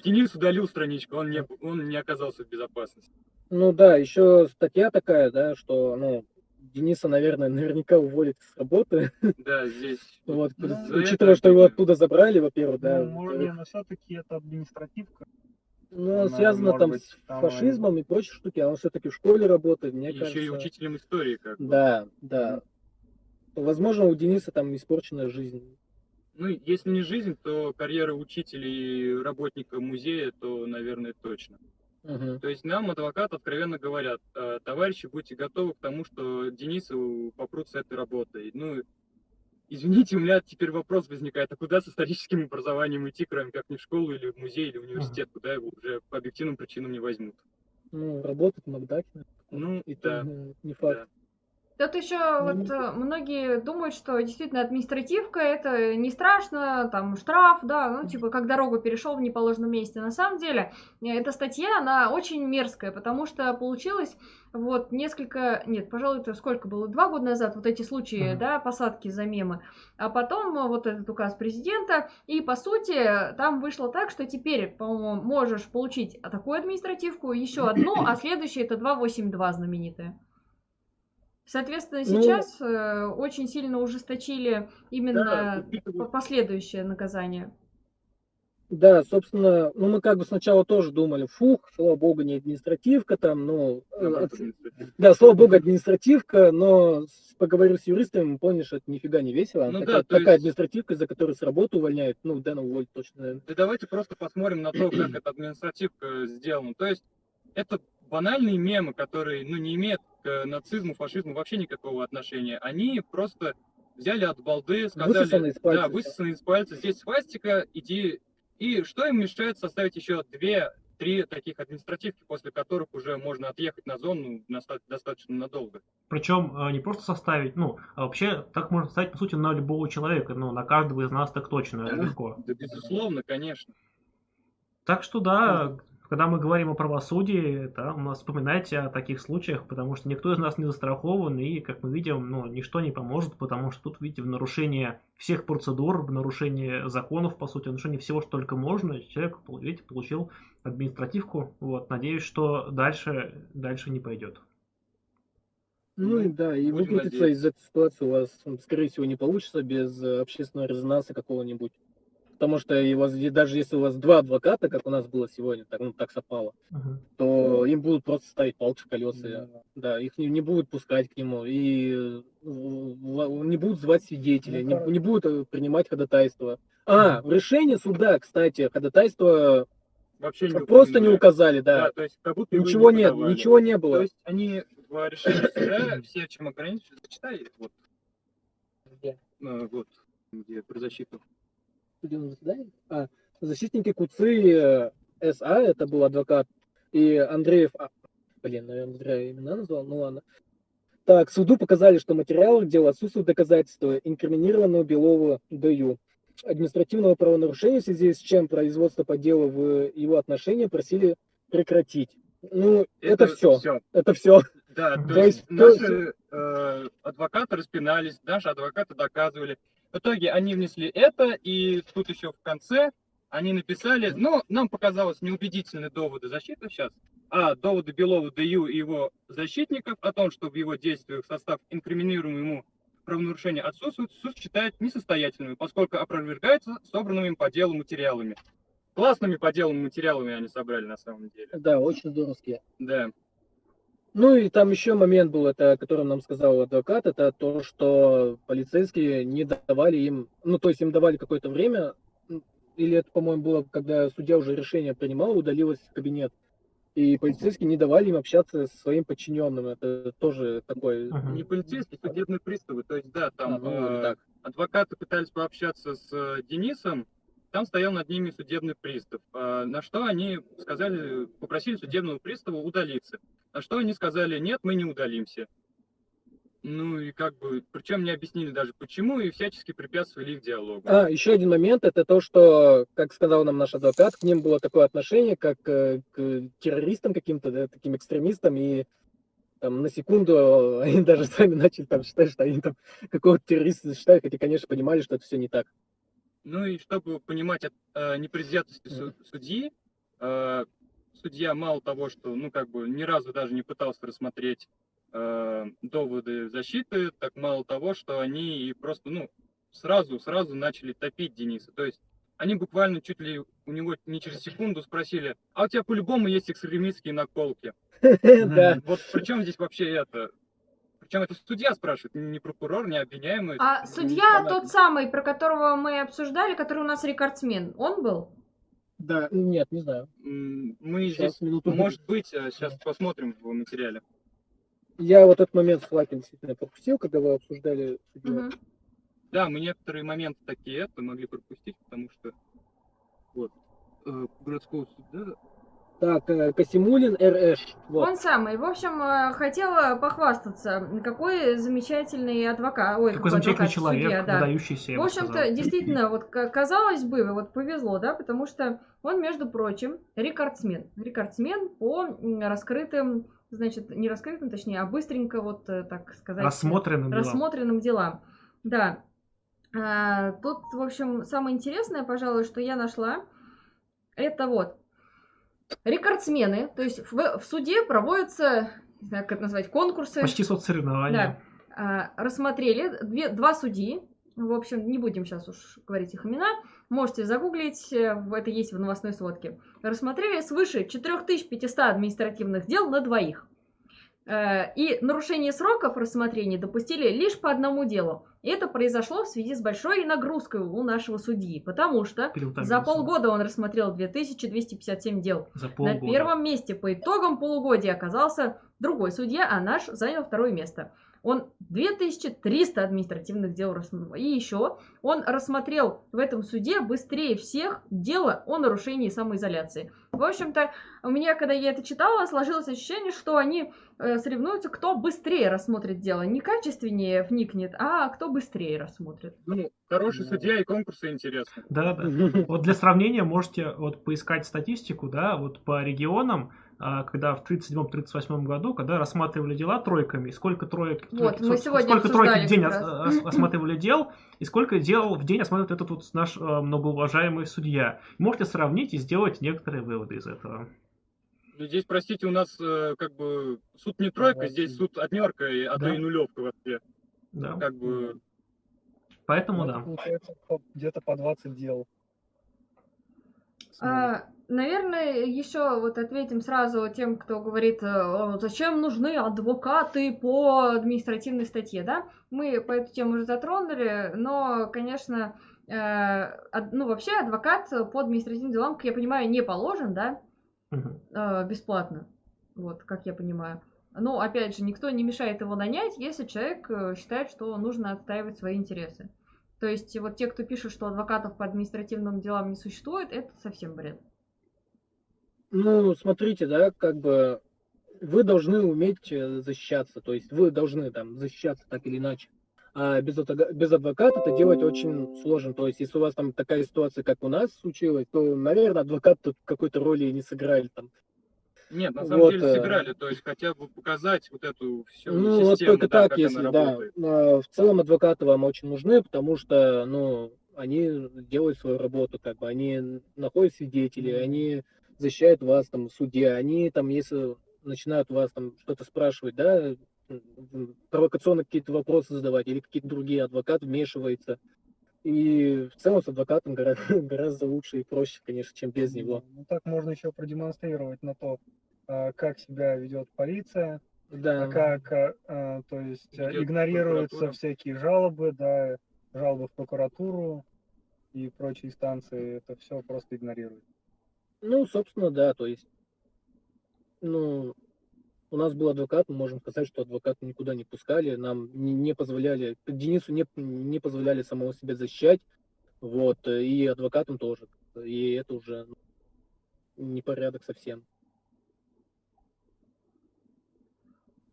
Денис удалил страничку, он не, он не оказался в безопасности. Ну да, еще статья такая, да, что, ну, Дениса, наверное, наверняка уволят с работы. Да, здесь. Вот, ну, учитывая, что его оттуда забрали, во-первых, да. Ну, не, но все-таки это административка. Ну, она связано там быть, с фашизмом там... и прочие штуки, а он все-таки в школе работает, мне Еще кажется. Еще и учителем истории как Да, да. Возможно, у Дениса там испорченная жизнь. Ну, если не жизнь, то карьера учителя и работника музея, то, наверное, точно. Uh-huh. То есть нам, адвокат, откровенно говорят, «А, товарищи, будьте готовы к тому, что Денису попрут с этой работой. Ну, извините, у меня теперь вопрос возникает, а куда с историческим образованием идти, кроме как не в школу или в музей или в университет, uh-huh. куда его уже по объективным причинам не возьмут? Ну, работать в Макдаке. Ну, и да. Не факт. Да. Тут еще вот э, многие думают, что действительно административка это не страшно, там штраф, да, ну типа как дорогу перешел в неположенном месте. На самом деле э, эта статья, она очень мерзкая, потому что получилось вот несколько, нет, пожалуй, это сколько было, два года назад вот эти случаи, mm-hmm. да, посадки за мемы, а потом вот этот указ президента, и по сути там вышло так, что теперь, по-моему, можешь получить такую административку, еще одну, а следующая это 282 знаменитая. Соответственно, ну, сейчас ну, очень сильно ужесточили именно да, последующее наказание. Да, собственно, ну мы как бы сначала тоже думали, фух, слава богу, не административка там, ну, да, да слава богу, административка, но поговорив с юристами, поняли, что это нифига не весело. Ну, такая, да, такая есть... административка, за которую с работы увольняют, ну, Дэна уволить точно. Наверное. Да давайте просто посмотрим на то, как эта административка сделана. То есть это банальные мемы, которые ну, не имеют к нацизму, фашизму вообще никакого отношения. Они просто взяли от балды, сказали, высосаны из пальца, да, высосаны из пальца, здесь свастика, иди. И что им мешает составить еще две, три таких административки, после которых уже можно отъехать на зону достаточно надолго. Причем э, не просто составить, ну, а вообще так можно составить, по сути, на любого человека, ну, на каждого из нас так точно, да, легко. Да, безусловно, конечно. Так что да, когда мы говорим о правосудии, да, у нас вспоминайте о таких случаях, потому что никто из нас не застрахован, и, как мы видим, ну, ничто не поможет, потому что тут, видите, в нарушение всех процедур, в нарушение законов, по сути, в нарушение всего, что только можно, человек, видите, получил административку. Вот, надеюсь, что дальше, дальше не пойдет. Ну и да, и выкрутиться из этой ситуации у вас, скорее всего, не получится без общественного резонанса какого-нибудь. Потому что и вас, даже если у вас два адвоката, как у нас было сегодня, так, ну, так совпало, uh-huh. то им будут просто ставить палки в колеса. Uh-huh. Да, их не, не будут пускать к нему. И не будут звать свидетелей, uh-huh. не, не будут э, принимать ходатайство. А, в решении суда, кстати, ходатайство Вообще не просто не указали, да. да то есть, как будто ничего не нет, ничего не было. То есть они в решении суда все, чем ограничены, зачитай, вот. Где? А, вот, где про защиту судебном заседании. А, защитники КУЦИ э, СА, это был адвокат, и Андреев, а, блин, наверное, зря имена назвал, ну ладно. Так, суду показали, что материалы дела отсутствуют доказательства инкриминированного Белова ДЮ. Административного правонарушения, в связи с чем производство по делу в его отношении просили прекратить. Ну, это, это все. все. Это все. Да, то, то есть, есть наши э, адвокаты распинались, наши адвокаты доказывали. В итоге они внесли это, и тут еще в конце они написали, но нам показалось неубедительные доводы защиты сейчас, а доводы Белова ДЮ и его защитников о том, что в его действиях состав инкриминируемого ему правонарушения отсутствует, суд считает несостоятельными, поскольку опровергается собранными по делу материалами. Классными по делу материалами они собрали на самом деле. Да, очень здоровские. Да. Ну и там еще момент был, это, о котором нам сказал адвокат, это то, что полицейские не давали им, ну то есть им давали какое-то время, или это, по-моему, было, когда судья уже решение принимал, удалилась в кабинет, и полицейские не давали им общаться со своим подчиненным. Это тоже такой... Uh-huh. Не полицейские, судебные приставы. То есть, да, там а, ну, э, адвокаты пытались пообщаться с э, Денисом, там стоял над ними судебный пристав. Э, на что они сказали, попросили судебного пристава удалиться. На что они сказали, нет, мы не удалимся. Ну и как бы, причем не объяснили даже почему, и всячески препятствовали их диалогу. А, еще один момент, это то, что, как сказал нам наш адвокат, к ним было такое отношение, как э, к террористам каким-то, да, таким экстремистам, и там на секунду они даже сами начали там считать, что они там какого-то террориста считают, хотя, конечно, понимали, что это все не так. Ну и чтобы понимать э, непредвзятости mm-hmm. судьи, э, судья мало того, что, ну, как бы ни разу даже не пытался рассмотреть э, доводы защиты, так мало того, что они и просто, ну, сразу, сразу начали топить Дениса. То есть они буквально чуть ли у него не через секунду спросили, а у тебя по-любому есть экстремистские наколки. Да. Вот причем здесь вообще это? Причем это судья спрашивает, не прокурор, не обвиняемый. А судья тот самый, про которого мы обсуждали, который у нас рекордсмен, он был? Да, нет, не знаю. Мы сейчас, здесь, минуту. может быть, сейчас а, посмотрим в материале. Я вот этот момент с Флакин действительно пропустил, когда вы обсуждали угу. Да, мы некоторые моменты такие это могли пропустить, потому что вот э, городского суда так, э, Касимулин РШ. Вот. Он самый. В общем, э, хотела похвастаться, какой замечательный адвокат. Ой, какой замечательный адвокат, человек, судья, да. выдающийся. В общем-то, действительно, вот казалось бы, вот повезло, да, потому что он, между прочим, рекордсмен. Рекордсмен по раскрытым, значит, не раскрытым, точнее, а быстренько, вот э, так сказать, рассмотренным, рассмотренным делам. делам. Да. А, тут, в общем, самое интересное, пожалуй, что я нашла, это вот рекордсмены, то есть в, в суде проводятся, не знаю, как это назвать, конкурсы. Почти соцсоревнования. Да. А, рассмотрели две, два судьи, в общем, не будем сейчас уж говорить их имена, можете загуглить, э, это есть в новостной сводке. Рассмотрели свыше 4500 административных дел на двоих. Э, и нарушение сроков рассмотрения допустили лишь по одному делу. И это произошло в связи с большой нагрузкой у нашего судьи, потому что за полгода он рассмотрел 2257 дел. За полгода. На первом месте по итогам полугодия оказался другой судья, а наш занял второе место. Он 2300 административных дел рассмотрел. И еще он рассмотрел в этом суде быстрее всех дело о нарушении самоизоляции. В общем-то, у меня, когда я это читала, сложилось ощущение, что они э, соревнуются, кто быстрее рассмотрит дело. Не качественнее вникнет, а кто быстрее рассмотрит. Ну, хороший да. судья и конкурсы интересны. Да, да. Вот для сравнения можете вот поискать статистику, да, вот по регионам, когда в 37-38 году, когда рассматривали дела тройками, сколько троек, вот, мы сегодня сколько троек в день ос, осматривали дел, и сколько дел в день осматривает этот вот наш а, многоуважаемый судья. Можете сравнить и сделать некоторые выводы из этого. Ну, здесь, простите, у нас э, как бы суд не тройка, да, здесь суд однерка, а да. то и нулевка вообще. Да. Как бы... Поэтому да. Получается где-то по 20 дел. А, наверное, еще вот ответим сразу тем, кто говорит, э, зачем нужны адвокаты по административной статье, да? Мы по эту тему уже затронули, но, конечно, э, ну, вообще адвокат по административным делам, как я понимаю, не положен, да? Угу. Бесплатно, вот, как я понимаю. Но, опять же, никто не мешает его нанять, если человек считает, что нужно отстаивать свои интересы. То есть вот те, кто пишет, что адвокатов по административным делам не существует, это совсем бред. Ну, смотрите, да, как бы вы должны уметь э, защищаться, то есть вы должны там защищаться так или иначе. А без, без адвоката это делать очень сложно. То есть, если у вас там такая ситуация, как у нас случилась, то, наверное, адвокат тут какой-то роли не сыграли там. Нет, на самом вот, деле э, сыграли, то есть хотя бы показать вот эту всю ну, систему, вот только да, так, если, да. В целом адвокаты вам очень нужны, потому что, ну, они делают свою работу, как бы, они находят свидетелей, mm-hmm. они защищают вас там в суде, они там, если начинают вас там что-то спрашивать, да, провокационно какие-то вопросы задавать, или какие-то другие адвокаты вмешиваются. И в целом с адвокатом гораздо, гораздо лучше и проще, конечно, чем без него. Ну так можно еще продемонстрировать на то, а, как себя ведет полиция, да. как, а, а, то есть, Ведет игнорируются всякие жалобы, да, жалобы в прокуратуру и прочие инстанции, это все просто игнорируют. Ну, собственно, да, то есть, ну, у нас был адвокат, мы можем сказать, что адвоката никуда не пускали, нам не, не позволяли, Денису не, не позволяли самого себя защищать, вот, и адвокатам тоже, и это уже непорядок совсем.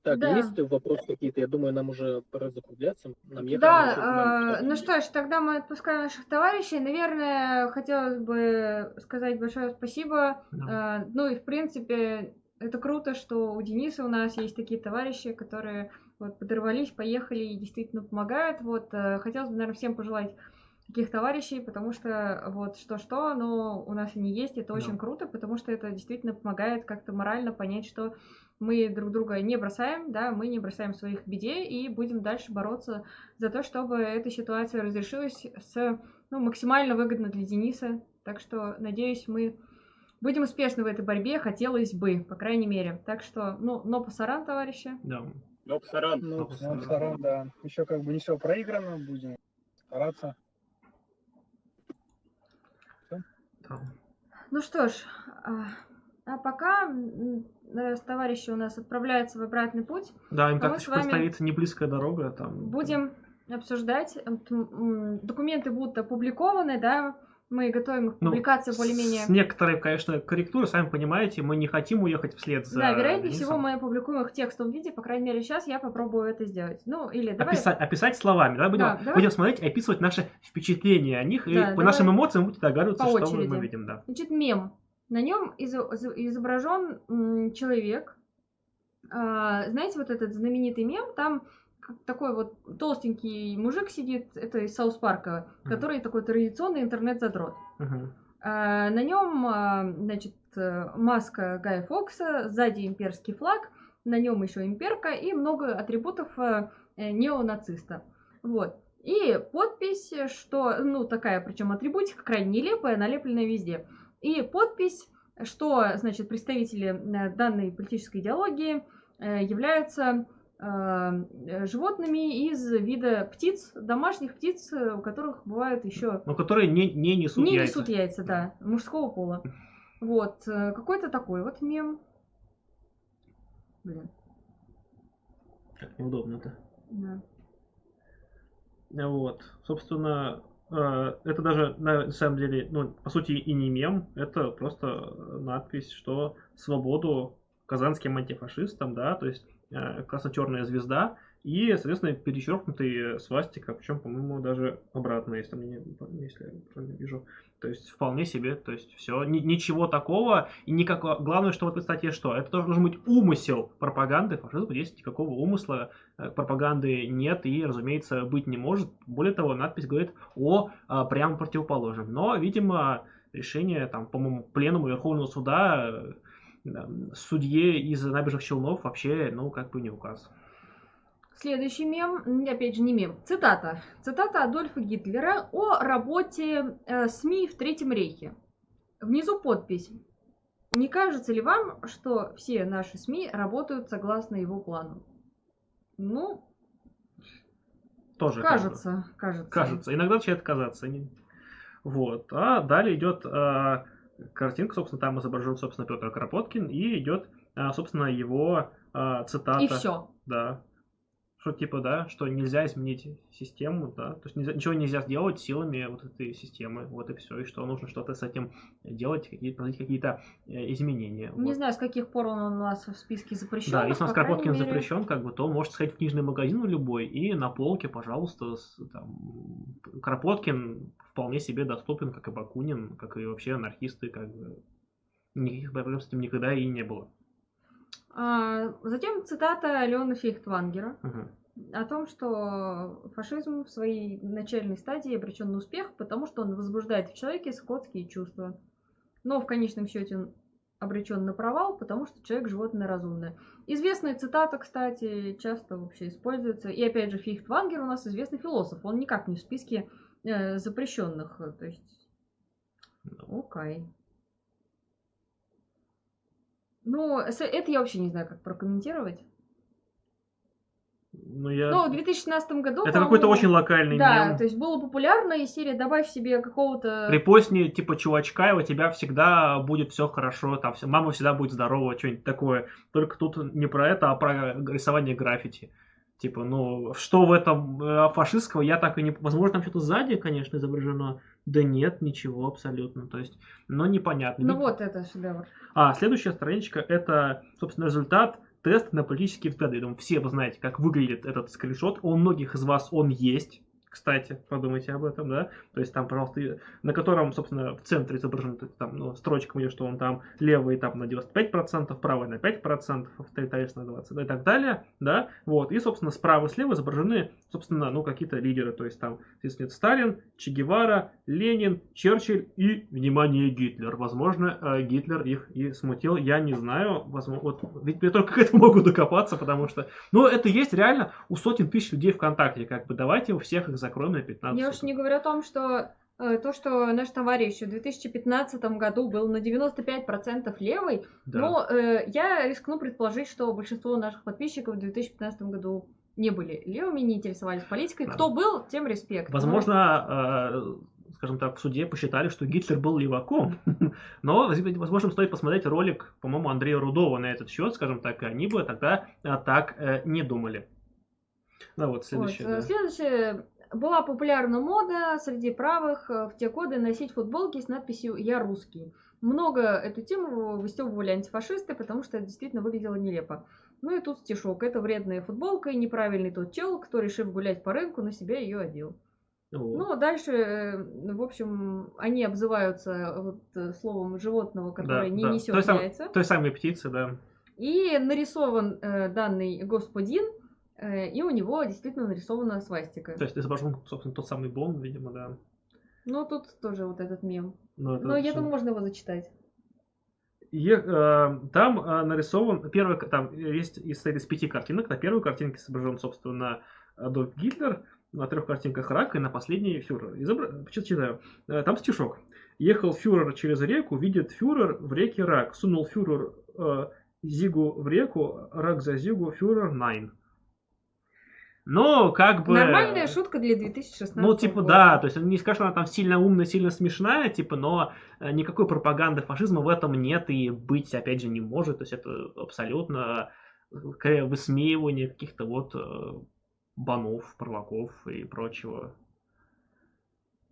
Так, да. есть вопросы какие-то? Я думаю, нам уже пора закругляться. Нам да, э, ну что ж, тогда мы отпускаем наших товарищей. Наверное, хотелось бы сказать большое спасибо. Да. Э, ну и, в принципе, это круто, что у Дениса у нас есть такие товарищи, которые вот, подорвались, поехали и действительно помогают. Вот, э, хотелось бы, наверное, всем пожелать таких товарищей, потому что вот что-что, но у нас они есть, это да. очень круто, потому что это действительно помогает как-то морально понять, что мы друг друга не бросаем, да, мы не бросаем своих беде и будем дальше бороться за то, чтобы эта ситуация разрешилась с, ну, максимально выгодно для Дениса. Так что, надеюсь, мы будем успешны в этой борьбе, хотелось бы, по крайней мере. Так что, ну, но пасаран, товарищи. Да. Но пасаран. Ну, пасаран, да. Еще как бы не все проиграно, будем стараться. Все? Ну что ж, а, а пока товарищи у нас отправляются в обратный путь. Да, им так предстоит не близкая дорога. Там... Будем обсуждать. Документы будут опубликованы, да, мы готовим их к ну, публикации ну, более-менее. С некоторой, конечно, корректурой, сами понимаете, мы не хотим уехать вслед за. Да, вероятнее Денисом. всего мы опубликуем их в текстовом виде, по крайней мере, сейчас я попробую это сделать. Ну, или давай. Описать, описать словами. Давай будем, да, давай. будем смотреть и описывать наши впечатления о них, да, и по нашим эмоциям будете догадываться, по что мы видим. Да. Значит, мем. На нем изображен человек. А, знаете, вот этот знаменитый мем, там такой вот толстенький мужик сидит, это из Саус Парка, uh-huh. который такой традиционный интернет-задрот. А, на нем, а, значит, маска Гая Фокса, сзади имперский флаг, на нем еще имперка и много атрибутов э, неонациста. Вот. И подпись, что, ну, такая, причем атрибутика крайне нелепая, налепленная везде. И подпись, что, значит, представители э, данной политической идеологии э, являются э, животными из вида птиц, домашних птиц, у которых бывают еще... Но которые не, не несут не яйца. Не несут яйца, да, мужского пола. Вот, какой-то такой вот мем. Блин. Как неудобно-то. Да. Вот, собственно, это даже на самом деле, ну, по сути, и не мем, это просто надпись, что свободу казанским антифашистам, да, то есть э, красно-черная звезда, и, соответственно, перечеркнутый свастика, причем, по-моему, даже обратно, если, мне, если я правильно вижу. То есть вполне себе, то есть все, Ни, ничего такого, и никак, главное, что в этой статье что? Это должен быть умысел пропаганды, фашизма, здесь никакого умысла э, пропаганды нет и, разумеется, быть не может. Более того, надпись говорит о а, прямо противоположном. Но, видимо, решение, там, по-моему, пленума Верховного суда э, судье из набережных Челнов вообще, ну, как бы не указ. Следующий мем, опять же не мем, цитата. Цитата Адольфа Гитлера о работе э, СМИ в Третьем Рейхе. Внизу подпись. Не кажется ли вам, что все наши СМИ работают согласно его плану? Ну, тоже кажется, кажется. Кажется. Иногда начинает казаться. Вот. А далее идет э, картинка, собственно, там изображен, собственно, Петр Кропоткин, и идет, э, собственно, его э, цитата. И все. Да что типа, да, что нельзя изменить систему, да, то есть нельзя, ничего нельзя сделать силами вот этой системы, вот и все, и что нужно что-то с этим делать, какие-то, какие-то э, изменения. Не вот. знаю, с каких пор он у нас в списке запрещен. Да, если у нас Кропоткин мере... запрещен, как бы, то можете сходить в книжный магазин любой и на полке, пожалуйста, с, там, Кропоткин вполне себе доступен, как и Бакунин, как и вообще анархисты, как бы никаких проблем с этим никогда и не было. А, затем цитата Алены Фейхтвангера угу. о том, что фашизм в своей начальной стадии обречен на успех, потому что он возбуждает в человеке скотские чувства. Но в конечном счете он обречен на провал, потому что человек животное разумное. Известная цитата, кстати, часто вообще используется. И опять же, Фейхтвангер у нас известный философ. Он никак не в списке э, запрещенных. То есть, окей. Okay. Ну, это я вообще не знаю, как прокомментировать. Ну, я... ну, в 2016 году... Это какой-то очень локальный Да, мем. то есть было популярно, и серия «Добавь себе какого-то...» Репостни, типа, чувачка, и у тебя всегда будет все хорошо, там, мама всегда будет здорова, что-нибудь такое. Только тут не про это, а про рисование граффити. Типа, ну, что в этом э, фашистского, я так и не... Возможно, там что-то сзади, конечно, изображено, да нет, ничего абсолютно. То есть, но непонятно. Ну вот это шедевр. А, следующая страничка это, собственно, результат теста на политические взгляды. Я думаю, все вы знаете, как выглядит этот скриншот. У многих из вас он есть кстати, подумайте об этом, да, то есть там, пожалуйста, на котором, собственно, в центре изображен там, ну, строчка, где что он там левый там на 95%, правый на 5%, авторитарец на 20% и так далее, да, вот, и, собственно, справа и слева изображены, собственно, ну, какие-то лидеры, то есть там, нет Сталин, Че Гевара, Ленин, Черчилль и, внимание, Гитлер. Возможно, э, Гитлер их и смутил, я не знаю, возможно, вот, ведь я только к этому могу докопаться, потому что, ну, это есть реально у сотен тысяч людей ВКонтакте, как бы, давайте у всех их закроем на 15 Я уж не говорю о том, что э, то, что наш товарищ в 2015 году был на 95% левый, да. но э, я рискну предположить, что большинство наших подписчиков в 2015 году не были левыми, не интересовались политикой. Да. Кто был, тем респект. Возможно, но... э, скажем так, в суде посчитали, что Гитлер был леваком. Но, возможно, стоит посмотреть ролик, по-моему, Андрея Рудова на этот счет, скажем так, и они бы тогда э, так э, не думали. Ну вот, следующее. Вот, да. Следующее была популярна мода среди правых э, в те годы носить футболки с надписью «Я русский». Много эту тему выстебывали антифашисты, потому что это действительно выглядело нелепо. Ну и тут стишок. Это вредная футболка и неправильный тот чел, кто, решив гулять по рынку, на себя ее одел. Вот. Ну, дальше, э, в общем, они обзываются вот э, словом животного, которое да, не да. несет той яйца. Той самой птицы, да. И нарисован э, данный господин – и у него действительно нарисована свастика. То есть изображен, собственно, тот самый Бон, видимо, да. Ну, тут тоже вот этот мем. Но, это Но я думаю, можно его зачитать. И, э, там э, нарисован, первый, там есть из, из пяти картинок, на первой картинке изображен, собственно, Адольф Гитлер, на трех картинках рак и на последней фюрер. Изобра... Читаю. Э, там стишок. Ехал фюрер через реку, видит фюрер в реке рак. Сунул фюрер э, Зигу в реку, рак за Зигу, фюрер найн. Но как бы... Нормальная шутка для 2016 Ну, типа, года. да, то есть не скажешь, что она там сильно умная, сильно смешная, типа, но э, никакой пропаганды фашизма в этом нет и быть, опять же, не может. То есть это абсолютно высмеивание каких-то вот э, банов, провоков и прочего.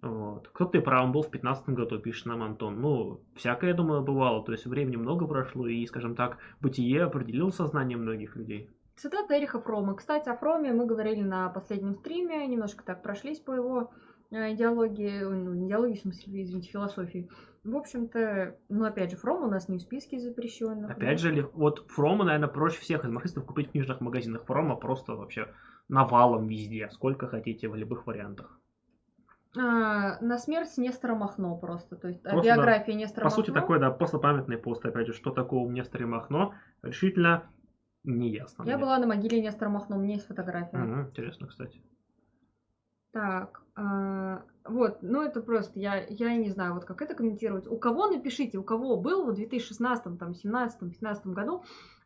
Вот. Кто-то и правым был в 15 году, пишет нам Антон. Ну, всякое, я думаю, бывало. То есть времени много прошло, и, скажем так, бытие определило сознание многих людей. Цитата Эриха Фрома. Кстати, о Фроме мы говорили на последнем стриме, немножко так прошлись по его э, идеологии, ну, идеологии, в смысле, извините, философии. В общем-то, ну, опять же, Фром у нас не в списке запрещенных. Опять да? же, вот Фрома, наверное, проще всех из марксистов купить в книжных магазинах. Фрома просто вообще навалом везде, сколько хотите в любых вариантах. А, на смерть Нестора Махно просто. То есть просто, биография да. Нестора По Махно. сути, такой, да, послепамятный пост, опять же, что такое у Нестора Махно, решительно не ясно. Я мне. была на могиле Нестора Махно, у меня есть фотография. Угу, интересно, кстати. Так, э, вот, ну это просто, я, я не знаю, вот как это комментировать. У кого напишите, у кого был в 2016, там, 17, 15 году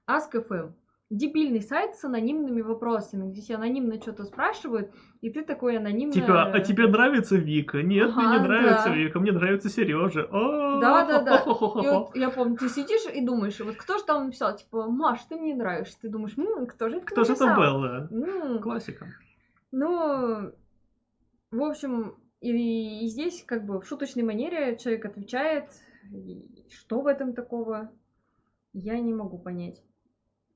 Ask.fm дебильный сайт с анонимными вопросами, где тебя анонимно что-то спрашивают, и ты такой анонимно... Типа, а тебе нравится Вика? Нет, ага, мне не нравится да. Вика, мне нравится Сережа. Да-да-да. Вот я помню, ты сидишь и думаешь, вот кто же там написал, типа, Маш, ты мне нравишься. Ты думаешь, ну, кто же это Кто же это был, да? Классика. Ну, в общем, и, и здесь как бы в шуточной манере человек отвечает, что в этом такого, я не могу понять.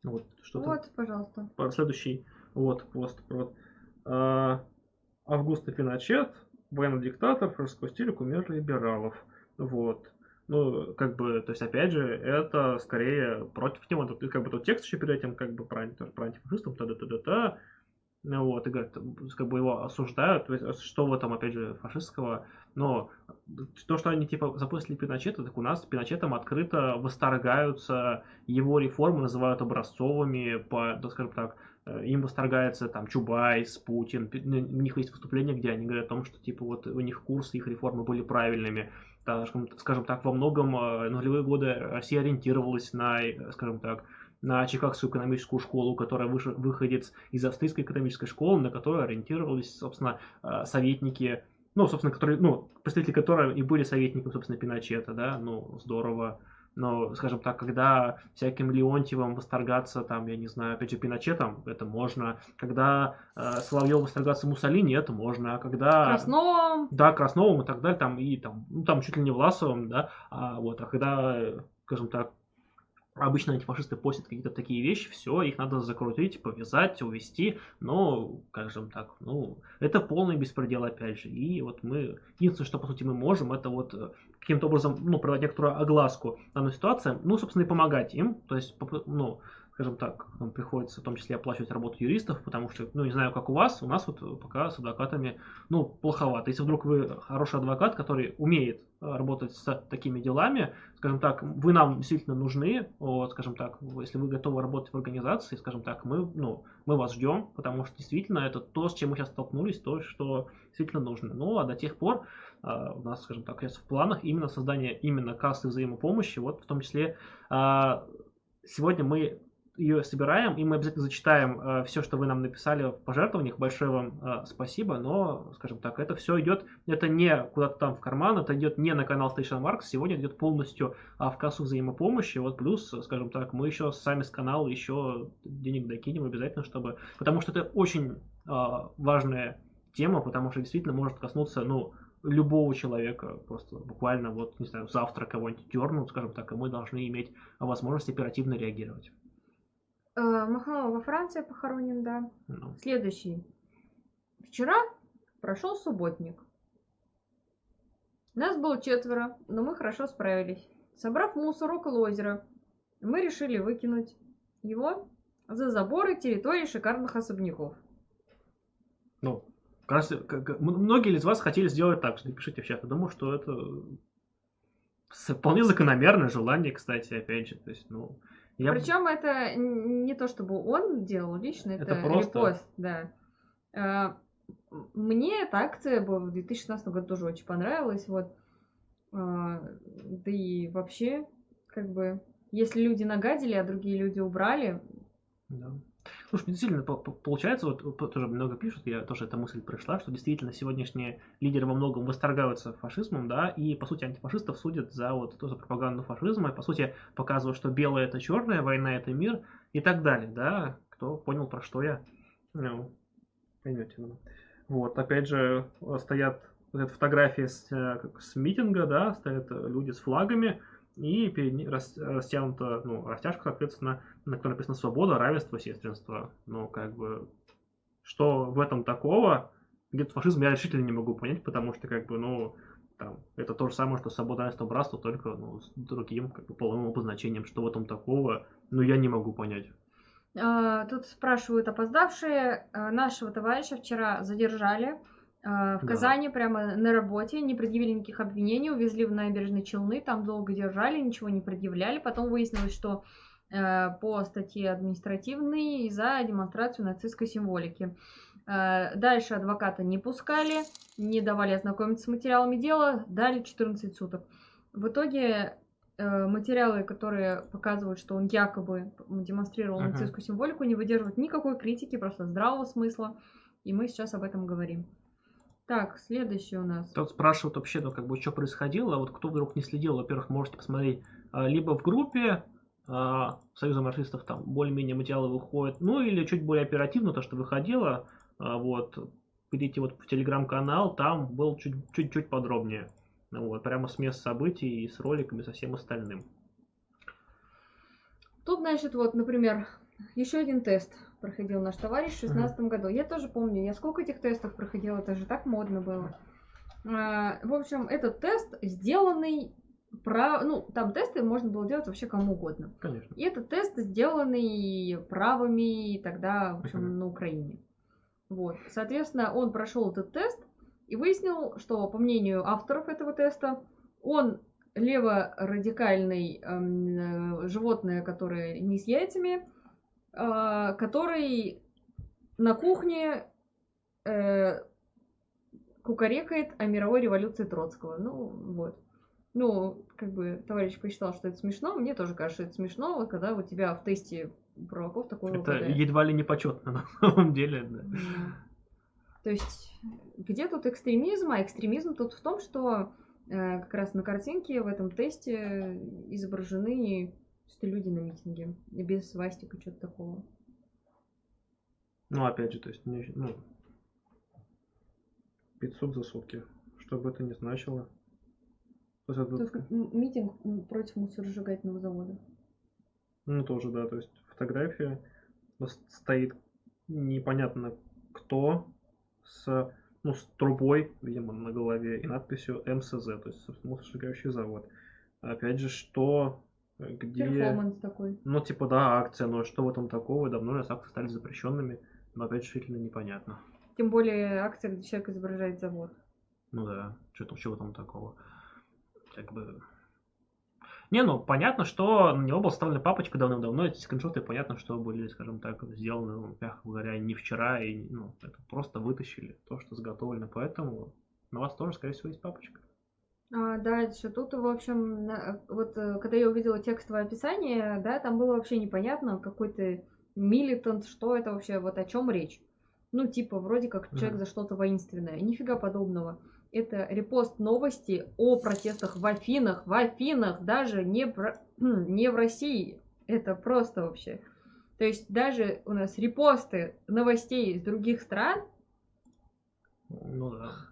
Вот, что вот пожалуйста. Следующий вот пост. Вот. А, Августа Пиночет, военный диктатор, стиля, кумир либералов. Вот. Ну, как бы, то есть, опять же, это скорее против него. Тут, как бы тот текст еще перед этим, как бы, про, про антифашистов, та-да-та-да-та. Вот, и говорят, как бы его осуждают, что в этом, опять же, фашистского. Но то, что они, типа, запустили Пиночета, так у нас Пиночетом открыто восторгаются его реформы, называют образцовыми, по, да, скажем так, э, им восторгается там Чубайс, Путин, у них есть выступления, где они говорят о том, что, типа, вот у них курсы, их реформы были правильными. Скажем, скажем так, во многом э, нулевые годы Россия ориентировалась на, э, скажем так, на Чикагскую экономическую школу, которая выше, выходит из австрийской экономической школы, на которую ориентировались, собственно, э, советники, ну, собственно, которые, ну, представители которой и были советниками, собственно, Пиночета, да, ну, здорово. Но, скажем так, когда всяким Леонтьевым восторгаться, там, я не знаю, опять же, Пиночетом, это можно. Когда э, Соловьев восторгаться Муссолини, это можно. А когда... Красновым. Да, Красновым и так далее, там, и там, ну, там чуть ли не Власовым, да, а вот, а когда, скажем так, Обычно антифашисты постят какие-то такие вещи, все, их надо закрутить, повязать, увести, но, скажем так, ну, это полный беспредел опять же. И вот мы, единственное, что по сути мы можем, это вот э, каким-то образом, ну, проводить некоторую огласку данной ситуации, ну, собственно, и помогать им, то есть, ну, скажем так, нам приходится в том числе оплачивать работу юристов, потому что, ну, не знаю, как у вас, у нас вот пока с адвокатами, ну, плоховато. Если вдруг вы хороший адвокат, который умеет работать с такими делами, скажем так, вы нам действительно нужны, вот, скажем так, если вы готовы работать в организации, скажем так, мы, ну, мы вас ждем, потому что действительно это то, с чем мы сейчас столкнулись, то, что действительно нужно. Ну, а до тех пор Uh, у нас, скажем так, сейчас в планах именно создание именно кассы взаимопомощи. Вот в том числе uh, сегодня мы ее собираем, и мы обязательно зачитаем э, все, что вы нам написали в пожертвованиях. Большое вам э, спасибо, но, скажем так, это все идет, это не куда-то там в карман, это идет не на канал Station Marks, сегодня идет полностью э, в кассу взаимопомощи. Вот плюс, скажем так, мы еще сами с канала еще денег докинем обязательно, чтобы... Потому что это очень э, важная тема, потому что действительно может коснуться, ну, любого человека, просто буквально вот, не знаю, завтра кого-нибудь дернут, скажем так, и мы должны иметь возможность оперативно реагировать. Э, Махно во Франции похоронен, да. Ну. Следующий. Вчера прошел субботник. Нас было четверо, но мы хорошо справились. Собрав мусор около озера, мы решили выкинуть его за заборы территории шикарных особняков. Ну, как раз, как, многие из вас хотели сделать так, что напишите в чат. Я думаю, что это вполне закономерное желание, кстати, опять же. То есть, ну, я... Причем это не то, чтобы он делал лично, это, это просто... репост, да. А, мне эта акция была в 2016 году тоже очень понравилась, вот. А, да и вообще, как бы, если люди нагадили, а другие люди убрали. Да. Слушай, действительно, получается, вот тоже много пишут, я тоже эта мысль пришла, что действительно сегодняшние лидеры во многом восторгаются фашизмом, да, и, по сути, антифашистов судят за вот тоже пропаганду фашизма, и, по сути, показывают, что белое это черное, война это мир и так далее, да, кто понял, про что я. Ну, Поймете. Ну. Вот, опять же, стоят вот эта фотография с, э, с митинга, да, стоят люди с флагами, и перед рас, растянута, ну, растяжка, соответственно, на которой написано свобода, равенство, сестринство. Ну, как бы, что в этом такого? Где-то фашизм я решительно не могу понять, потому что, как бы, ну, там, это то же самое, что свобода, равенство, братство, только, ну, с другим, как бы, половым обозначением. Что в этом такого? Ну, я не могу понять. А, тут спрашивают опоздавшие. А, нашего товарища вчера задержали в да. Казани прямо на работе, не предъявили никаких обвинений, увезли в набережные Челны, там долго держали, ничего не предъявляли. Потом выяснилось, что э, по статье административной за демонстрацию нацистской символики. Э, дальше адвоката не пускали, не давали ознакомиться с материалами дела, дали 14 суток. В итоге э, материалы, которые показывают, что он якобы демонстрировал uh-huh. нацистскую символику, не выдерживают никакой критики, просто здравого смысла. И мы сейчас об этом говорим. Так, следующий у нас. Тут спрашивают вообще, ну, как бы, что происходило. Вот кто вдруг не следил, во-первых, можете посмотреть а, либо в группе а, Союза марксистов там более-менее материалы выходят, ну или чуть более оперативно то, что выходило, а, вот, перейти вот в телеграм-канал, там был чуть-чуть подробнее. Вот, прямо с мест событий и с роликами, со всем остальным. Тут, значит, вот, например, еще один тест проходил наш товарищ в 2016 году. Я тоже помню, я сколько этих тестов проходила, это же так модно было. А, в общем, этот тест сделанный про, ну, там тесты можно было делать вообще кому угодно. Конечно. И этот тест сделанный правыми тогда, в общем, uh-huh. на Украине. Вот. Соответственно, он прошел этот тест и выяснил, что, по мнению авторов этого теста, он леворадикальный эм, животное, которое не с яйцами, э, который на кухне э, кукарекает о мировой революции Троцкого. Ну, вот. Ну, как бы товарищ посчитал, что это смешно. Мне тоже кажется, это смешно, вот когда у тебя в тесте провоков такое Это выпадает. едва ли не почетно на самом деле, да. да. То есть, где тут экстремизм? А экстремизм тут в том, что э, как раз на картинке в этом тесте изображены что люди на митинге. И без свастика, что-то такого. Ну, опять же, то есть, ну, 500 за сутки. Что бы это ни значило. То есть, это... митинг против мусоросжигательного завода. Ну, тоже, да. То есть фотография стоит непонятно кто с, ну, с трубой, видимо, на голове и надписью МСЗ, то есть мусоросжигающий завод. Опять же, что где... Перформанс такой. Ну, типа, да, акция, но что в этом такого? Давно раз акции стали запрещенными, но опять же, решительно непонятно. Тем более акция, где человек изображает завод. Ну да, что-то чего там такого. Как бы... Не, ну, понятно, что на него была вставлена папочка давным-давно, эти скриншоты, понятно, что были, скажем так, сделаны, ну, мягко говоря, не вчера, и, ну, это просто вытащили то, что заготовлено, поэтому на вас тоже, скорее всего, есть папочка. А, дальше, тут, в общем, вот э, когда я увидела текстовое описание, да, там было вообще непонятно, какой-то милитант, что это вообще, вот о чем речь. Ну, типа, вроде как человек за что-то воинственное. Нифига подобного. Это репост новости о протестах в Афинах. В Афинах, даже не, про... не в России. Это просто вообще. То есть даже у нас репосты новостей из других стран. Ну да.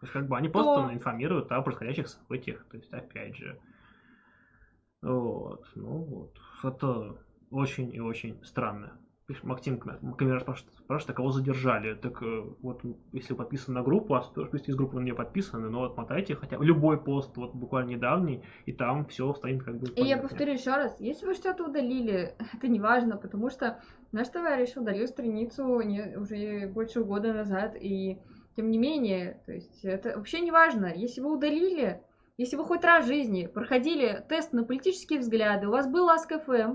То есть, как бы они просто то... информируют о происходящих событиях. То есть, опять же. Вот. Ну вот. Это очень и очень странно. Максим Камера спрашивает, а кого задержали. Так э, вот, если подписан на группу, а списки из группы на нее подписаны, но отмотайте хотя бы любой пост, вот буквально недавний, и там все станет как бы понятно. И я повторю еще раз, если вы что-то удалили, это не важно, потому что наш товарищ удалил страницу не, уже больше года назад, и тем не менее, то есть это вообще не важно. Если вы удалили, если вы хоть раз в жизни проходили тест на политические взгляды, у вас был АСКФМ,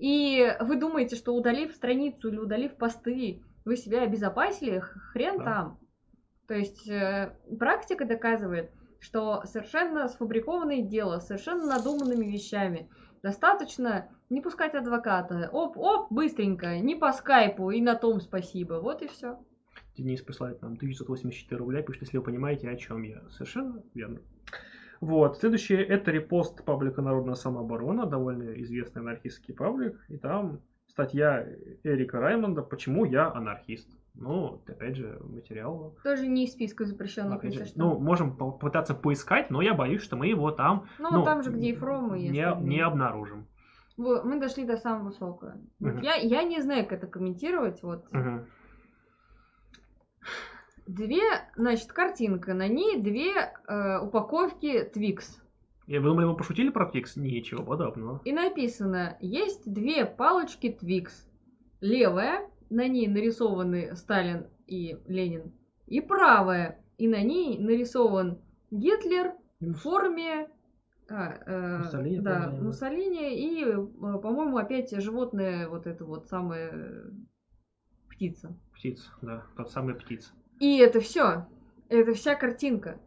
и вы думаете, что удалив страницу или удалив посты, вы себя обезопасили, хрен да. там. То есть э, практика доказывает, что совершенно сфабрикованное дело, совершенно надуманными вещами. Достаточно не пускать адвоката. Оп-оп, быстренько, не по скайпу, и на том спасибо. Вот и все. Денис присылает нам 1984 рубля, пишет, если вы понимаете, о чем я. Совершенно верно. Вот. Следующее это репост паблика Народная самооборона, довольно известный анархистский паблик. И там статья Эрика Раймонда «Почему я анархист?». Ну, опять же, материал. Тоже не из списка запрещенных, опять же, Ну, можем попытаться поискать, но я боюсь, что мы его там. Ну, ну там же, где и Фром и не, не обнаружим. Мы дошли до самого высокого. Угу. Я, я не знаю, как это комментировать. Вот. Угу. Две, значит, картинка. На ней две э, упаковки Twix. Я вы думали, мы пошутили про Twix? Ничего подобного. И написано, есть две палочки Twix. Левая, на ней нарисованы Сталин и Ленин. И правая, и на ней нарисован Гитлер в форме а, э, Муссолини, да, Муссолини и, э, по-моему, опять животное, вот это вот самое птица. Птица, да, тот самый птица. И это все. Это вся картинка.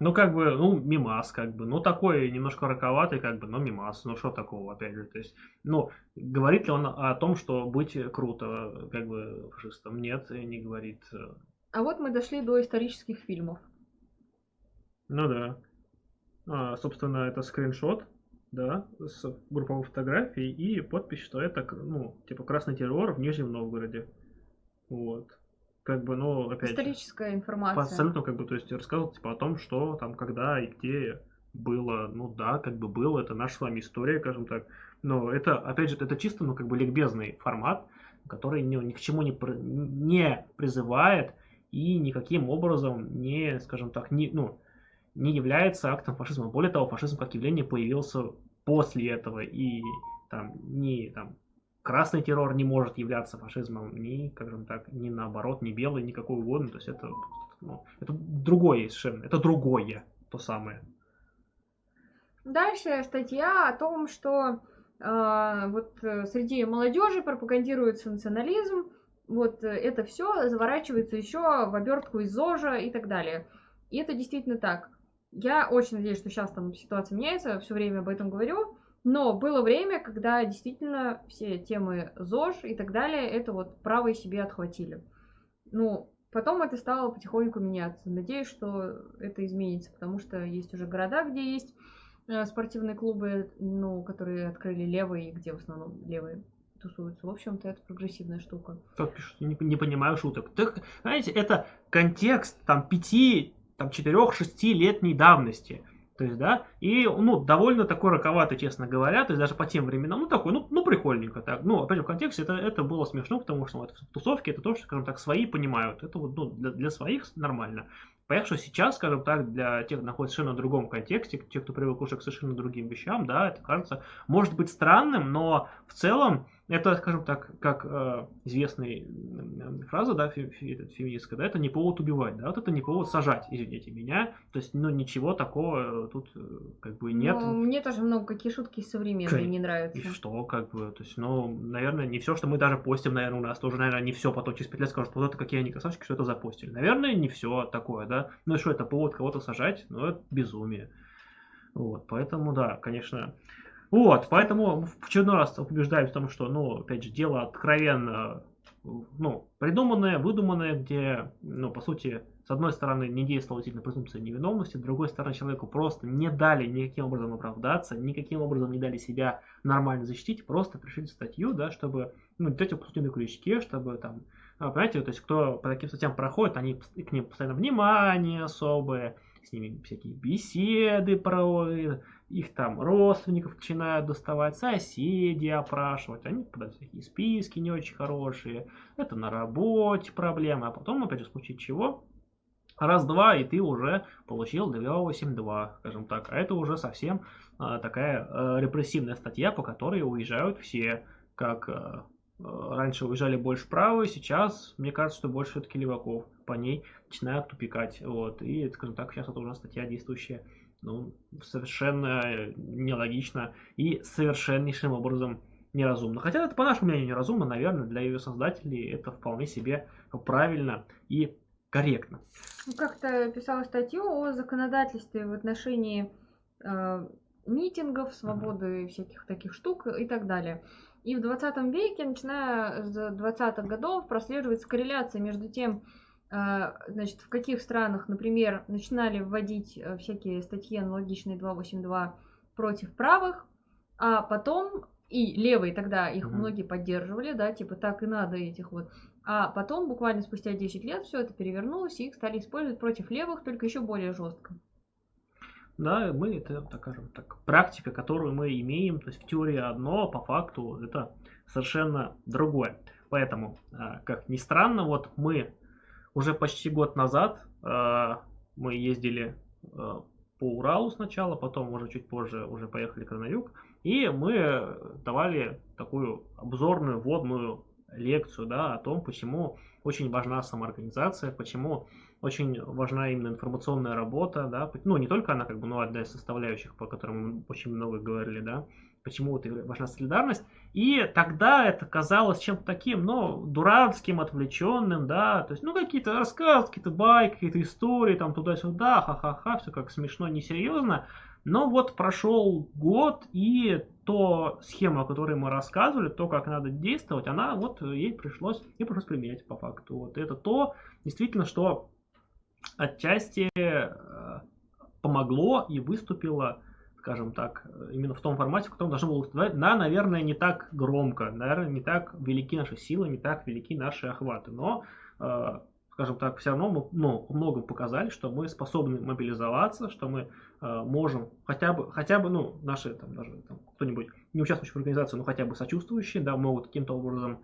Ну, как бы, ну, мимас, как бы, ну, такой немножко роковатый, как бы, но мимас, ну, что такого, опять же, то есть, ну, говорит ли он о том, что быть круто, как бы, фашистом? Нет, не говорит. А вот мы дошли до исторических фильмов. Ну да. А, собственно, это скриншот, да, с групповой фотографией и подпись, что это, ну, типа, красный террор в Нижнем Новгороде. Вот. Как бы, ну, опять Историческая же, информация. Абсолютно, как бы, то есть рассказывал, типа, о том, что там, когда и где было, ну да, как бы было, это наша с вами история, скажем так. Но это, опять же, это чисто, ну, как бы ликбезный формат, который ни, ни к чему не, не призывает и никаким образом не, скажем так, не, ну, не является актом фашизма. Более того, фашизм как явление появился после этого и там не там красный террор не может являться фашизмом, ни, как же так, ни наоборот, ни белый, ни какой угодно. То есть это, ну, это другое совершенно, это другое, то самое. Дальше статья о том, что э, вот среди молодежи пропагандируется национализм, вот э, это все заворачивается еще в обертку из ЗОЖа и так далее. И это действительно так. Я очень надеюсь, что сейчас там ситуация меняется, все время об этом говорю. Но было время, когда действительно все темы ЗОЖ и так далее, это вот правые себе отхватили. Ну, потом это стало потихоньку меняться. Надеюсь, что это изменится, потому что есть уже города, где есть э, спортивные клубы, ну, которые открыли левые, где в основном левые тусуются. В общем-то, это прогрессивная штука. Как пишут, не, не понимаю шуток. Так, знаете, это контекст там пяти, там четырех-шестилетней давности. То есть, да, и, ну, довольно такой роковатый, честно говоря, то есть даже по тем временам, ну, такой, ну, ну прикольненько так. Ну, опять же, в контексте это, это было смешно, потому что вот, тусовки это то, что, скажем так, свои понимают. Это вот, ну, для, для своих нормально. Понятно, что сейчас, скажем так, для тех, кто находится в совершенно другом контексте, тех, кто привык уже к совершенно другим вещам, да, это кажется, может быть странным, но в целом это, скажем так, как э, известная фраза, да, фе, фе, феминистская, да, это не повод убивать, да, вот это не повод сажать, извините меня, то есть, ну, ничего такого тут э, как бы нет. Ну, мне тоже много какие шутки современные как, не нравятся. И что, как бы, то есть, ну, наверное, не все, что мы даже постим, наверное, у нас тоже, наверное, не все потом через 5 лет скажут, вот это какие они красавчики, что это запостили. Наверное, не все такое, да, ну, что это повод кого-то сажать, ну, это безумие. Вот, поэтому, да, конечно, вот, поэтому в очередной раз убеждаем в том, что, ну, опять же, дело откровенно, ну, придуманное, выдуманное, где, ну, по сути, с одной стороны, не действовала действительно презумпция невиновности, с другой стороны, человеку просто не дали никаким образом оправдаться, никаким образом не дали себя нормально защитить, просто пришли статью, да, чтобы, ну, дать опустить на крючке, чтобы там, а, понимаете, то есть кто по таким статьям проходит, они к ним постоянно внимание особое, с ними всякие беседы проводят, их там родственников начинают доставать, соседи опрашивать, они подают такие списки не очень хорошие, это на работе проблемы, а потом, опять же, в случае чего, раз-два, и ты уже получил 282, скажем так, а это уже совсем а, такая а, репрессивная статья, по которой уезжают все, как а, раньше уезжали больше правые, сейчас, мне кажется, что больше все-таки леваков. По ней начинают тупикать, вот, и, скажем так, сейчас это уже статья действующая ну, совершенно нелогично и совершеннейшим образом неразумно. Хотя это, по нашему мнению, неразумно, наверное, для ее создателей это вполне себе правильно и корректно. Ну, как-то писала статью о законодательстве в отношении э, митингов, свободы mm-hmm. всяких таких штук и так далее. И в 20 веке, начиная с 20-х годов, прослеживается корреляция между тем, значит, в каких странах, например, начинали вводить э, всякие статьи аналогичные 282 против правых, а потом И левые тогда их угу. многие поддерживали, да, типа так и надо этих вот. А потом, буквально спустя 10 лет, все это перевернулось, и их стали использовать против левых, только еще более жестко. Да, мы это, так скажем, так, практика, которую мы имеем, то есть в теории одно, по факту это совершенно другое. Поэтому, а, как ни странно, вот мы уже почти год назад а, мы ездили а, по Уралу сначала, потом уже чуть позже уже поехали на юг, и мы давали такую обзорную, вводную лекцию да, о том, почему очень важна самоорганизация, почему очень важна именно информационная работа, да, ну не только она как бы, ну одна из составляющих, по которым мы очень много говорили, да, почему вот важна солидарность, и тогда это казалось чем-то таким, ну, дурацким, отвлеченным, да, то есть, ну, какие-то рассказы, какие-то байки, какие-то истории, там, туда-сюда, ха-ха-ха, все как смешно, несерьезно, но вот прошел год, и то схема, о которой мы рассказывали, то, как надо действовать, она вот ей пришлось, и пришлось применять по факту. Вот это то, действительно, что отчасти э, помогло и выступило, скажем так, именно в том формате, в котором должно было выступать. Да, наверное, не так громко, наверное, не так велики наши силы, не так велики наши охваты, но э, скажем так, все равно мы ну, многом показали, что мы способны мобилизоваться, что мы э, можем хотя бы, хотя бы, ну, наши там даже там, кто-нибудь не участвующий в организации, но хотя бы сочувствующие, да, могут каким-то образом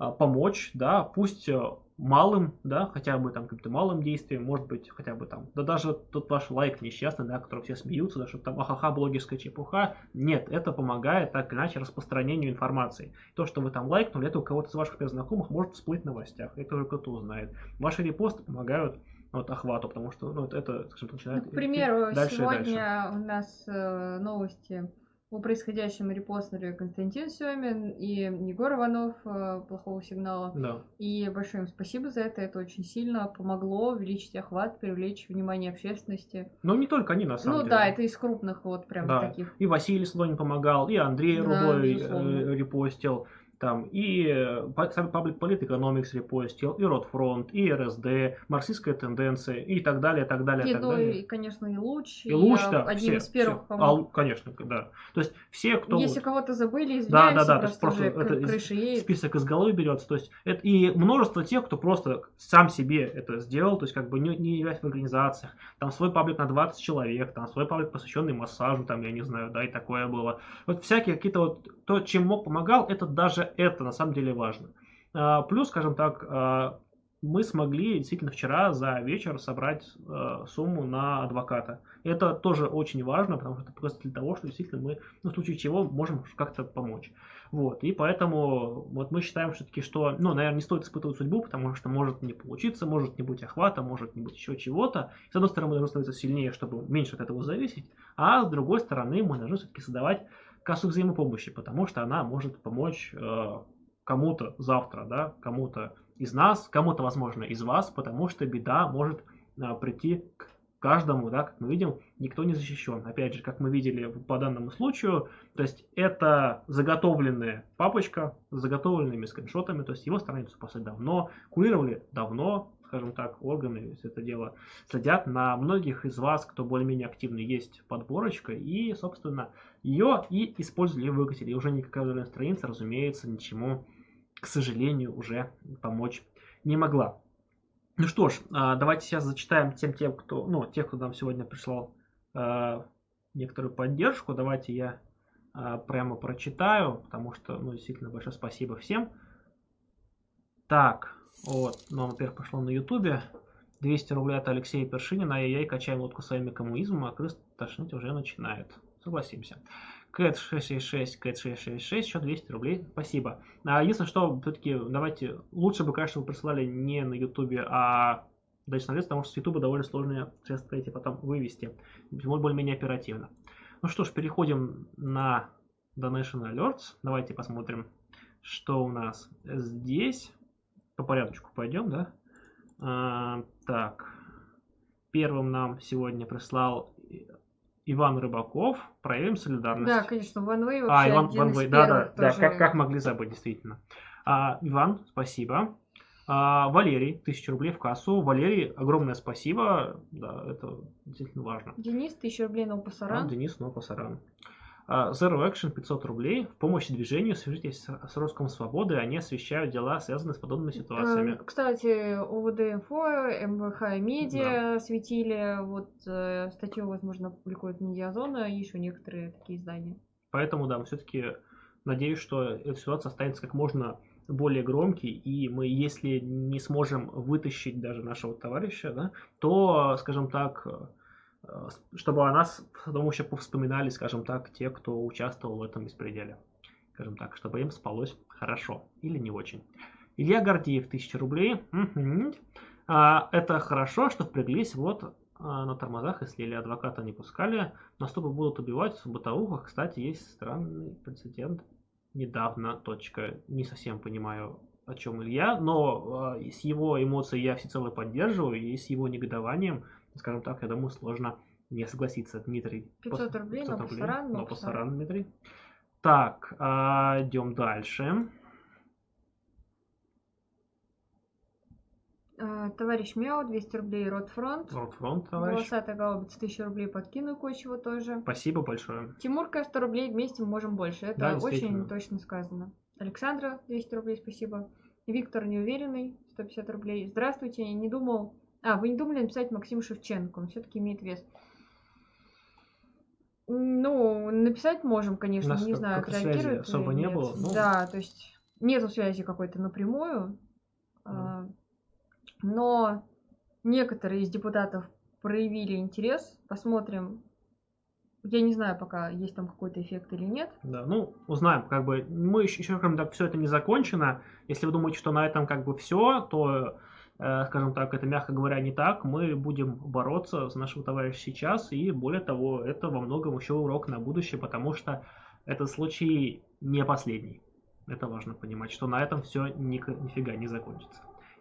э, помочь, да, пусть э, малым, да, хотя бы там каким-то малым действием, может быть, хотя бы там, да даже тот ваш лайк несчастный, да, который все смеются, да, что там ахаха, блогерская чепуха, нет, это помогает так или иначе распространению информации. То, что вы там лайкнули, это у кого-то из ваших знакомых может всплыть в новостях, это уже кто-то узнает. Ваши репосты помогают вот, охвату, потому что ну, это, скажем, начинает ну, К примеру, дальше сегодня у нас э, новости по происходящему репостнули Константин Семин и Егор Иванов э, «Плохого сигнала». Да. И большое им спасибо за это. Это очень сильно помогло увеличить охват, привлечь внимание общественности. Но не только они, на самом ну, деле. Ну да, это из крупных вот прям да. таких. И Василий Слонин помогал, и Андрей да, Рубой э, репостил там и Public Economics репостил, и Ротфронт, и РСД, марксистская тенденция и так далее, так далее, и так далее. И, конечно, и Луч. И, Луч, да, один все, из первых, все. А, конечно, да. То есть все, кто... Если кого-то забыли, извиняемся, да, да, да, просто, просто это крыши список из головы берется. То есть это и множество тех, кто просто сам себе это сделал, то есть как бы не, не являясь в организациях. Там свой паблик на 20 человек, там свой паблик, посвященный массажу, там, я не знаю, да, и такое было. Вот всякие какие-то вот, то, чем мог помогал, это даже это на самом деле важно. А, плюс, скажем так, а, мы смогли действительно вчера за вечер собрать а, сумму на адвоката. Это тоже очень важно, потому что это просто для того, что действительно мы, ну, в случае чего, можем как-то помочь. Вот, и поэтому вот мы считаем все-таки, что, ну, наверное, не стоит испытывать судьбу, потому что может не получиться, может не быть охвата, может не быть еще чего-то. С одной стороны, мы должны становиться сильнее, чтобы меньше от этого зависеть, а с другой стороны, мы должны все-таки создавать кассу взаимопомощи, потому что она может помочь э, кому-то завтра, да, кому-то из нас, кому-то, возможно, из вас, потому что беда может э, прийти к каждому, да, как мы видим, никто не защищен. Опять же, как мы видели по данному случаю, то есть это заготовленная папочка с заготовленными скриншотами, то есть его страницу после давно курировали давно, скажем так, органы все это дело следят. На многих из вас, кто более-менее активный, есть подборочка, и, собственно, ее и использовали выкатили. И уже никакая страница, разумеется, ничему, к сожалению, уже помочь не могла. Ну что ж, а, давайте сейчас зачитаем тем, тем кто, ну, тех, кто нам сегодня прислал э, некоторую поддержку. Давайте я э, прямо прочитаю, потому что, ну, действительно, большое спасибо всем. Так, вот, ну, во-первых, пошло на ютубе. 200 рублей от Алексея Першинина. Ай-яй, качаем лодку своими коммунизмом, а крыс тошнить уже начинает. Согласимся. Кэт 666, Кэт 666, еще 200 рублей. Спасибо. А единственное, что все-таки давайте, лучше бы, конечно, вы присылали не на ютубе, а дальше на лес, потому что с ютуба довольно сложные средства эти потом вывести. Более-менее оперативно. Ну что ж, переходим на Donation Alerts. Давайте посмотрим, что у нас здесь по порядочку пойдем, да? А, так, первым нам сегодня прислал Иван Рыбаков. Проявим солидарность. Да, конечно, Ван Вэй вообще А, Иван, Ван Вэй, да, да, да, как, как могли забыть, действительно. А, Иван, спасибо. А, Валерий, тысяча рублей в кассу. Валерий, огромное спасибо. Да, это действительно важно. Денис, тысяча рублей на Пасаран. А, Денис, на Пасаран. А, Zero Action 500 рублей. В помощь движению свяжитесь с Роском Свободы, они освещают дела, связанные с подобными ситуациями. Э, кстати, ОВД-инфо, МВХ Медиа да. светили, вот э, статью, возможно, публикует Медиазона и еще некоторые такие издания. Поэтому, да, все-таки надеюсь, что эта ситуация останется как можно более громкий, и мы, если не сможем вытащить даже нашего товарища, да, то, скажем так, чтобы о нас потом еще повспоминали, скажем так, те, кто участвовал в этом беспределе. Скажем так, чтобы им спалось хорошо или не очень. Илья Гордеев, 1000 рублей. А, это хорошо, что впряглись вот а, на тормозах, если или адвоката не пускали. Наступы будут убивать в бытовухах. Кстати, есть странный прецедент. Недавно, точка. Не совсем понимаю, о чем Илья, но а, с его эмоцией я всецело поддерживаю, и с его негодованием скажем так, я думаю, сложно не согласиться, Дмитрий. 500 рублей, 500 но рублей, пасаран, но пасаран, Дмитрий. Так, а, идем дальше. А, товарищ Мяу, 200 рублей, Ротфронт. Ротфронт, товарищ. Волосатая галубица, 1000 рублей, подкину кое-чего тоже. Спасибо большое. Тимурка, 100 рублей, вместе мы можем больше. Это да, очень точно сказано. Александра, 200 рублей, спасибо. Виктор Неуверенный, 150 рублей. Здравствуйте, не думал, а, вы не думали написать Максим Шевченко? Он все-таки имеет вес. Ну, написать можем, конечно, не знаю, отреагирует особо не было. Но... Да, то есть нету связи какой-то напрямую. Mm. Но некоторые из депутатов проявили интерес. Посмотрим. Я не знаю пока, есть там какой-то эффект или нет. Да, ну, узнаем, как бы, мы еще, еще кроме так, все это не закончено. Если вы думаете, что на этом как бы все, то скажем так, это, мягко говоря, не так. Мы будем бороться за нашего товарища сейчас, и более того, это во многом еще урок на будущее, потому что этот случай не последний. Это важно понимать, что на этом все ни, нифига не закончится.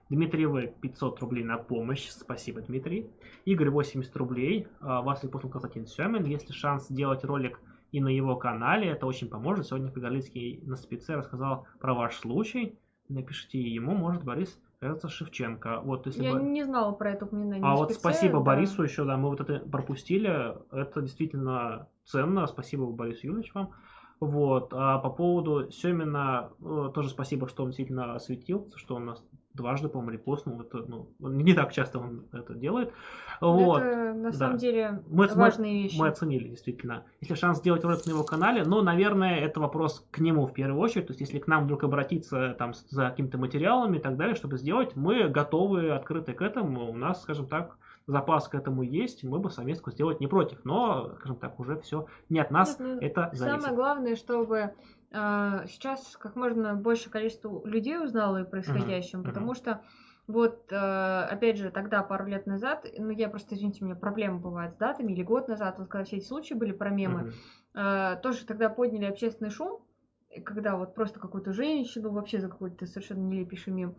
Дмитрий В. 500 рублей на помощь. Спасибо, Дмитрий. Игорь 80 рублей. А, вас репостил Константин Семин. Если шанс сделать ролик и на его канале, это очень поможет. Сегодня Кагарлицкий на спеце рассказал про ваш случай. Напишите ему, может, Борис кажется, Шевченко. Вот, если Я бы... не знала про это упоминание. А вот спасибо да. Борису еще, да, мы вот это пропустили. Это действительно ценно. Спасибо, Борис Юрьевич, вам. Вот. А по поводу Семина, э, тоже спасибо, что он действительно осветил, что он нас дважды, по-моему, репостнул. Это, ну, не так часто он это делает. Вот. Это на самом да. деле мы, важные мы, вещи. Мы оценили, действительно. Если шанс сделать ролик на его канале, ну, наверное, это вопрос к нему в первую очередь. То есть, если к нам вдруг обратиться там за какими-то материалами и так далее, чтобы сделать, мы готовы, открыты к этому. У нас, скажем так, запас к этому есть, мы бы совместку сделать не против. Но, скажем так, уже все не от нас Нет, ну, это зависит. Самое главное, чтобы сейчас как можно больше количество людей узнало о происходящем, uh-huh, потому что вот, э, опять же, тогда, пару лет назад, ну, я просто, извините, у меня проблемы бывают с датами, или год назад, вот когда все эти случаи были про мемы, э, тоже тогда подняли общественный шум, когда вот просто какую-то женщину вообще за какой-то совершенно нелепейший мем,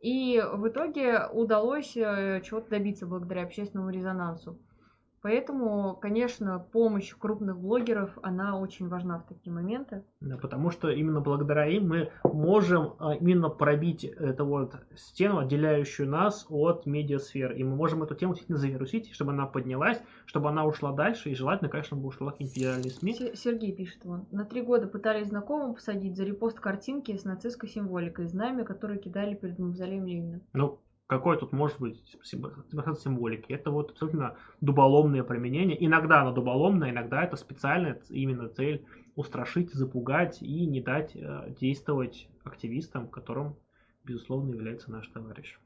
и в итоге удалось э, чего-то добиться благодаря общественному резонансу. Поэтому, конечно, помощь крупных блогеров, она очень важна в такие моменты. Да, потому что именно благодаря им мы можем а, именно пробить эту вот стену, отделяющую нас от медиасферы. И мы можем эту тему действительно завирусить, чтобы она поднялась, чтобы она ушла дальше, и желательно, конечно, бы ушла какие-нибудь федеральные СМИ. Сергей пишет вон. На три года пытались знакомым посадить за репост картинки с нацистской символикой, знамя, которые кидали перед мавзолеем Ленина. Ну, какой тут может быть символики? Это вот абсолютно дуболомное применение. Иногда оно дуболомное, иногда это специальная именно цель устрашить, запугать и не дать э, действовать активистам, которым, безусловно, является наш товарищ.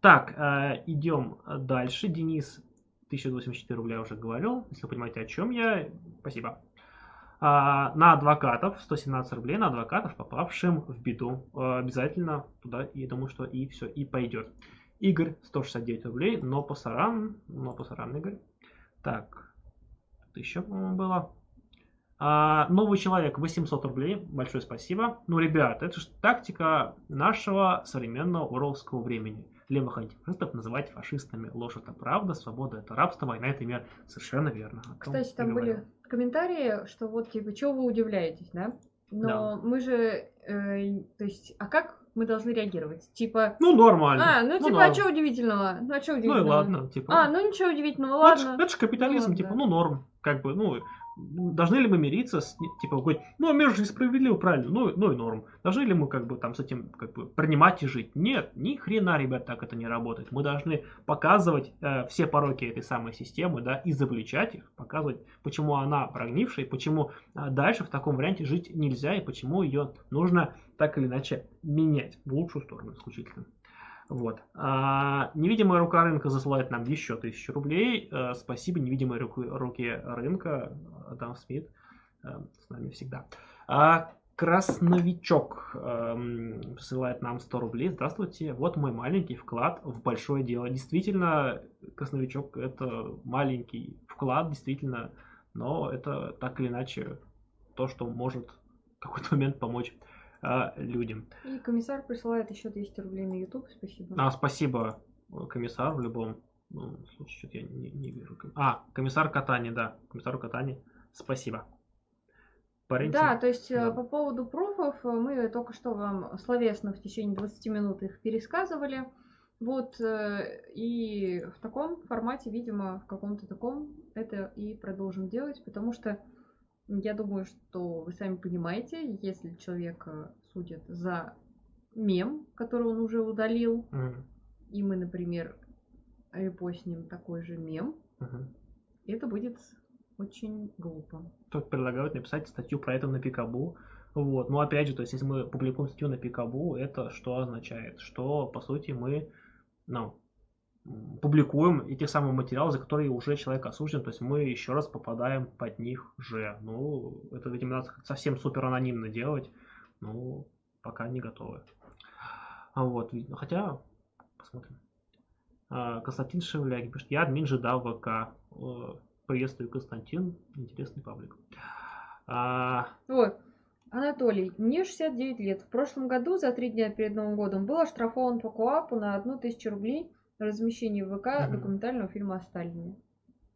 Так, э, идем дальше. Денис, 1084 рубля уже говорил. Если вы понимаете, о чем я, спасибо. А, на адвокатов, 117 рублей на адвокатов, попавшим в беду. А, обязательно туда, я думаю, что и все, и пойдет. Игорь, 169 рублей, но пасаран, но пасаран, Игорь. Так, это еще, по-моему, было. А, новый человек, 800 рублей, большое спасибо. Ну, ребят, это же тактика нашего современного уровского времени. Левых антифашистов называть фашистами. Ложь это правда, свобода это рабство, война это мир. Совершенно верно. Кстати, там были комментарии, что вот типа, чего вы удивляетесь, да? Но да. мы же, э, то есть, а как мы должны реагировать? Типа... Ну, нормально. А, ну, ну типа, норм. а что удивительного? Ну, а что удивительного? Ну, и ладно, типа... А, ну, ничего удивительного, ладно. Это, это же капитализм, ну, типа, да. ну, норм. как бы, ну, должны ли мы мириться с, типа, говорить, ну, мир же несправедлив, правильно, ну, ну и норм. Должны ли мы, как бы, там, с этим, как бы, принимать и жить? Нет, ни хрена, ребят, так это не работает. Мы должны показывать э, все пороки этой самой системы, да, изобличать их, показывать, почему она прогнившая, почему э, дальше в таком варианте жить нельзя, и почему ее нужно так или иначе менять в лучшую сторону исключительно. Вот. А, невидимая рука рынка засылает нам еще тысячу рублей. А, спасибо невидимой руки, руки рынка. Адам Смит а, с нами всегда. А, Красновичок э, присылает нам 100 рублей. Здравствуйте. Вот мой маленький вклад в большое дело. Действительно, Красновичок это маленький вклад, действительно. Но это так или иначе то, что может в какой-то момент помочь а, людям. И комиссар присылает еще 200 рублей на YouTube, спасибо. А, спасибо комиссар в любом ну, случае, что-то я не, не вижу. А, комиссар Катани, да, комиссару Катани, спасибо. Парень, да, то есть э, да. по поводу пруфов э, мы только что вам словесно в течение 20 минут их пересказывали. Вот, э, и в таком формате, видимо, в каком-то таком это и продолжим делать, потому что я думаю, что вы сами понимаете, если человека судят за мем, который он уже удалил, mm. и мы, например, репостнем такой же мем, mm-hmm. это будет очень глупо. Тут предлагают написать статью про это на Пикабу. Вот. Но опять же, то есть, если мы публикуем статью на Пикабу, это что означает? Что, по сути, мы ну, публикуем эти самые материалы, за которые уже человек осужден, то есть мы еще раз попадаем под них же. Ну, это, видимо, надо совсем супер анонимно делать, ну, пока не готовы. А вот, хотя, посмотрим. А, Константин Шевляги пишет, я админ жида ВК. Приветствую, Константин, интересный паблик. А... Вот, Анатолий, мне 69 лет. В прошлом году за три дня перед Новым годом был оштрафован по КОАПу на одну тысячу рублей размещении в ВК угу. документального фильма о Сталине.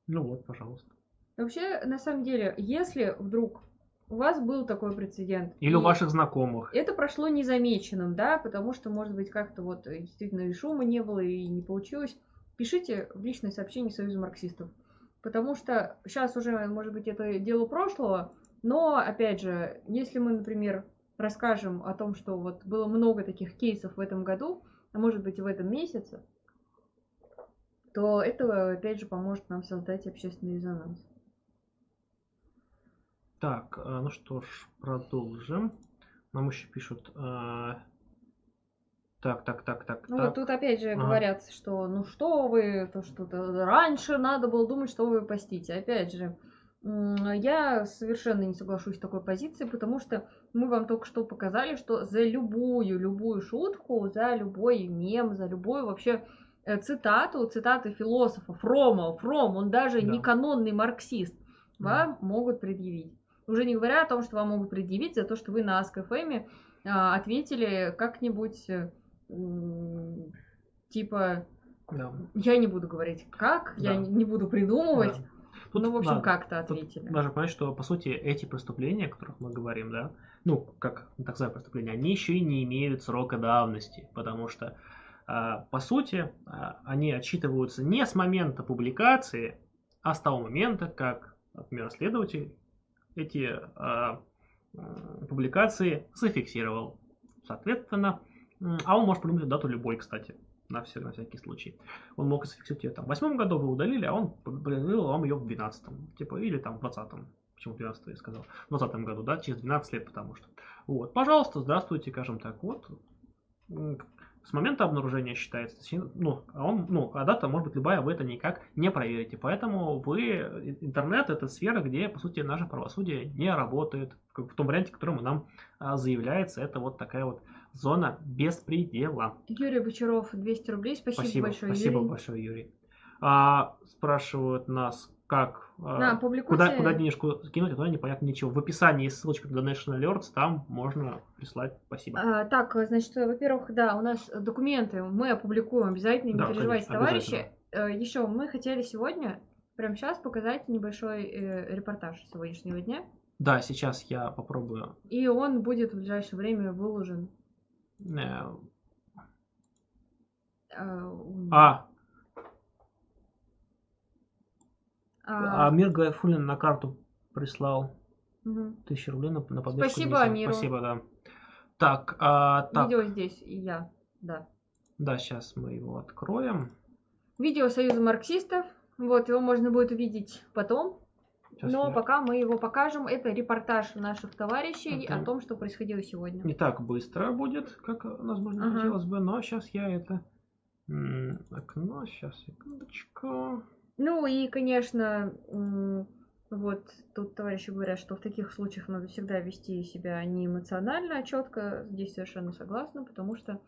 Ну вот, пожалуйста. Вообще, на самом деле, если вдруг у вас был такой прецедент. Или у ваших знакомых. Это прошло незамеченным, да, потому что, может быть, как-то вот действительно и шума не было, и не получилось. Пишите в личное сообщение Союза марксистов. Потому что сейчас уже, может быть, это дело прошлого, но, опять же, если мы, например, расскажем о том, что вот было много таких кейсов в этом году, а может быть и в этом месяце, то это, опять же, поможет нам создать общественный резонанс. Так, э, ну что ж, продолжим. Нам еще пишут... Э, так, так, так, так. Ну так. вот тут опять же ага. говорят, что ну что вы, то что-то раньше надо было думать, что вы постите. Опять же, я совершенно не соглашусь с такой позицией, потому что мы вам только что показали, что за любую, любую шутку, за любой мем, за любой вообще цитату, цитаты философа Фрома, Фром, он даже да. не канонный марксист, вам да. могут предъявить. Уже не говоря о том, что вам могут предъявить за то, что вы на Ask.fm а, ответили как-нибудь э, типа да. я не буду говорить как, да. я не буду придумывать. Да. Тут ну, в общем, как-то ответили. Важно понять, что, по сути, эти преступления, о которых мы говорим, да, ну, как так называемые преступления, они еще и не имеют срока давности, потому что по сути, а, они отчитываются не с момента публикации, а с того момента, как, например, следователь эти а, публикации зафиксировал. Соответственно, а он может придумать дату любой, кстати, на, все, на всякий случай. Он мог зафиксировать ее там в восьмом году, вы удалили, а он предъявил вам ее в двенадцатом, типа, или там в двадцатом. Почему 12 я сказал? В 20 году, да, через 12 лет, потому что. Вот, пожалуйста, здравствуйте, скажем так, вот с момента обнаружения считается, ну, а он, ну, а дата может быть любая, вы это никак не проверите. Поэтому вы, интернет это сфера, где, по сути, наше правосудие не работает. В том варианте, которому нам а, заявляется, это вот такая вот зона беспредела. Юрий Бочаров, 200 рублей. Спасибо, спасибо большое, Спасибо Юрий. большое, Юрий. А, спрашивают нас, как, да, куда, куда денежку скинуть, а то непонятно ничего. В описании есть ссылочка на National Alerts, там можно прислать. Спасибо. А, так, значит, во-первых, да, у нас документы мы опубликуем обязательно, не да, переживайте, конечно, товарищи. Э, Еще мы хотели сегодня, прямо сейчас, показать небольшой э, репортаж сегодняшнего дня. Да, сейчас я попробую. И он будет в ближайшее время выложен. Э... А, А, а Мир Гайфулин на карту прислал. Угу. Тысячу рублей на, на поддержку. Спасибо, Амиру. Спасибо, да. Так, а, так. Видео здесь и я, да. Да, сейчас мы его откроем. Видео Союза марксистов. Вот, его можно будет увидеть потом. Сейчас Но я... пока мы его покажем. Это репортаж наших товарищей это... о том, что происходило сегодня. Не так быстро будет, как нас можно ага. хотелось бы, но сейчас я это... Окно, сейчас, секундочку. Ну и, конечно, вот тут товарищи говорят, что в таких случаях надо всегда вести себя не эмоционально, а четко. Здесь совершенно согласна, потому что,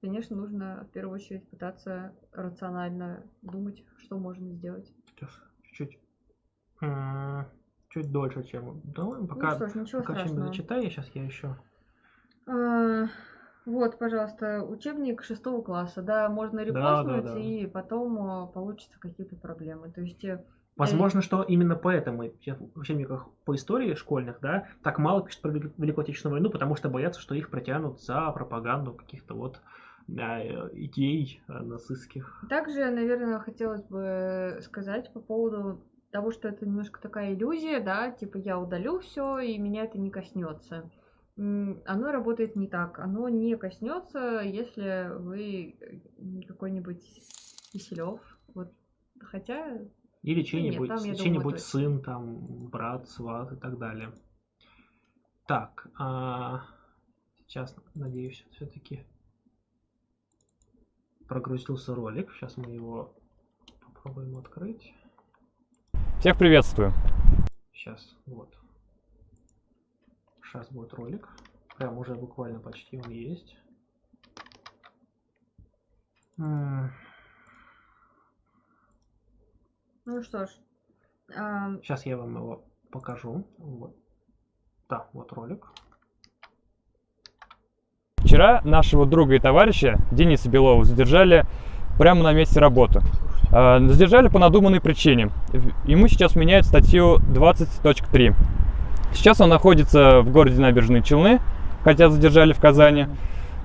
конечно, нужно в первую очередь пытаться рационально думать, что можно сделать. Сейчас, чуть-чуть. Чуть дольше, чем думаем. Пока, ну что ж, ничего пока страшного. зачитаю, сейчас я еще. Вот, пожалуйста, учебник шестого класса, да, можно репостнуть, да, да, да. и потом а, получится какие-то проблемы. То есть э, Возможно, что именно поэтому в учебниках по истории школьных, да, так мало пишут про Великую Отечественную войну, потому что боятся, что их протянут за пропаганду каких-то вот э, идей э, нацистских. Также, наверное, хотелось бы сказать по поводу того, что это немножко такая иллюзия, да, типа я удалю все и меня это не коснется. Оно работает не так. Оно не коснется, если вы э, какой-нибудь Киселев. Вот, хотя или чей-нибудь, чей-нибудь сын, там, брат, сват и так далее. Так, а, сейчас, надеюсь, все-таки прогрузился ролик. Сейчас мы его попробуем открыть. Всех приветствую. Сейчас, вот. Сейчас будет ролик. Прям уже буквально почти он есть. Ну что ж. А... Сейчас я вам его покажу. Вот. Да, вот ролик. Вчера нашего друга и товарища Дениса Белова задержали прямо на месте работы. А, задержали по надуманной причине. Ему сейчас меняют статью 20.3. Сейчас он находится в городе Набережные Челны, хотя задержали в Казани,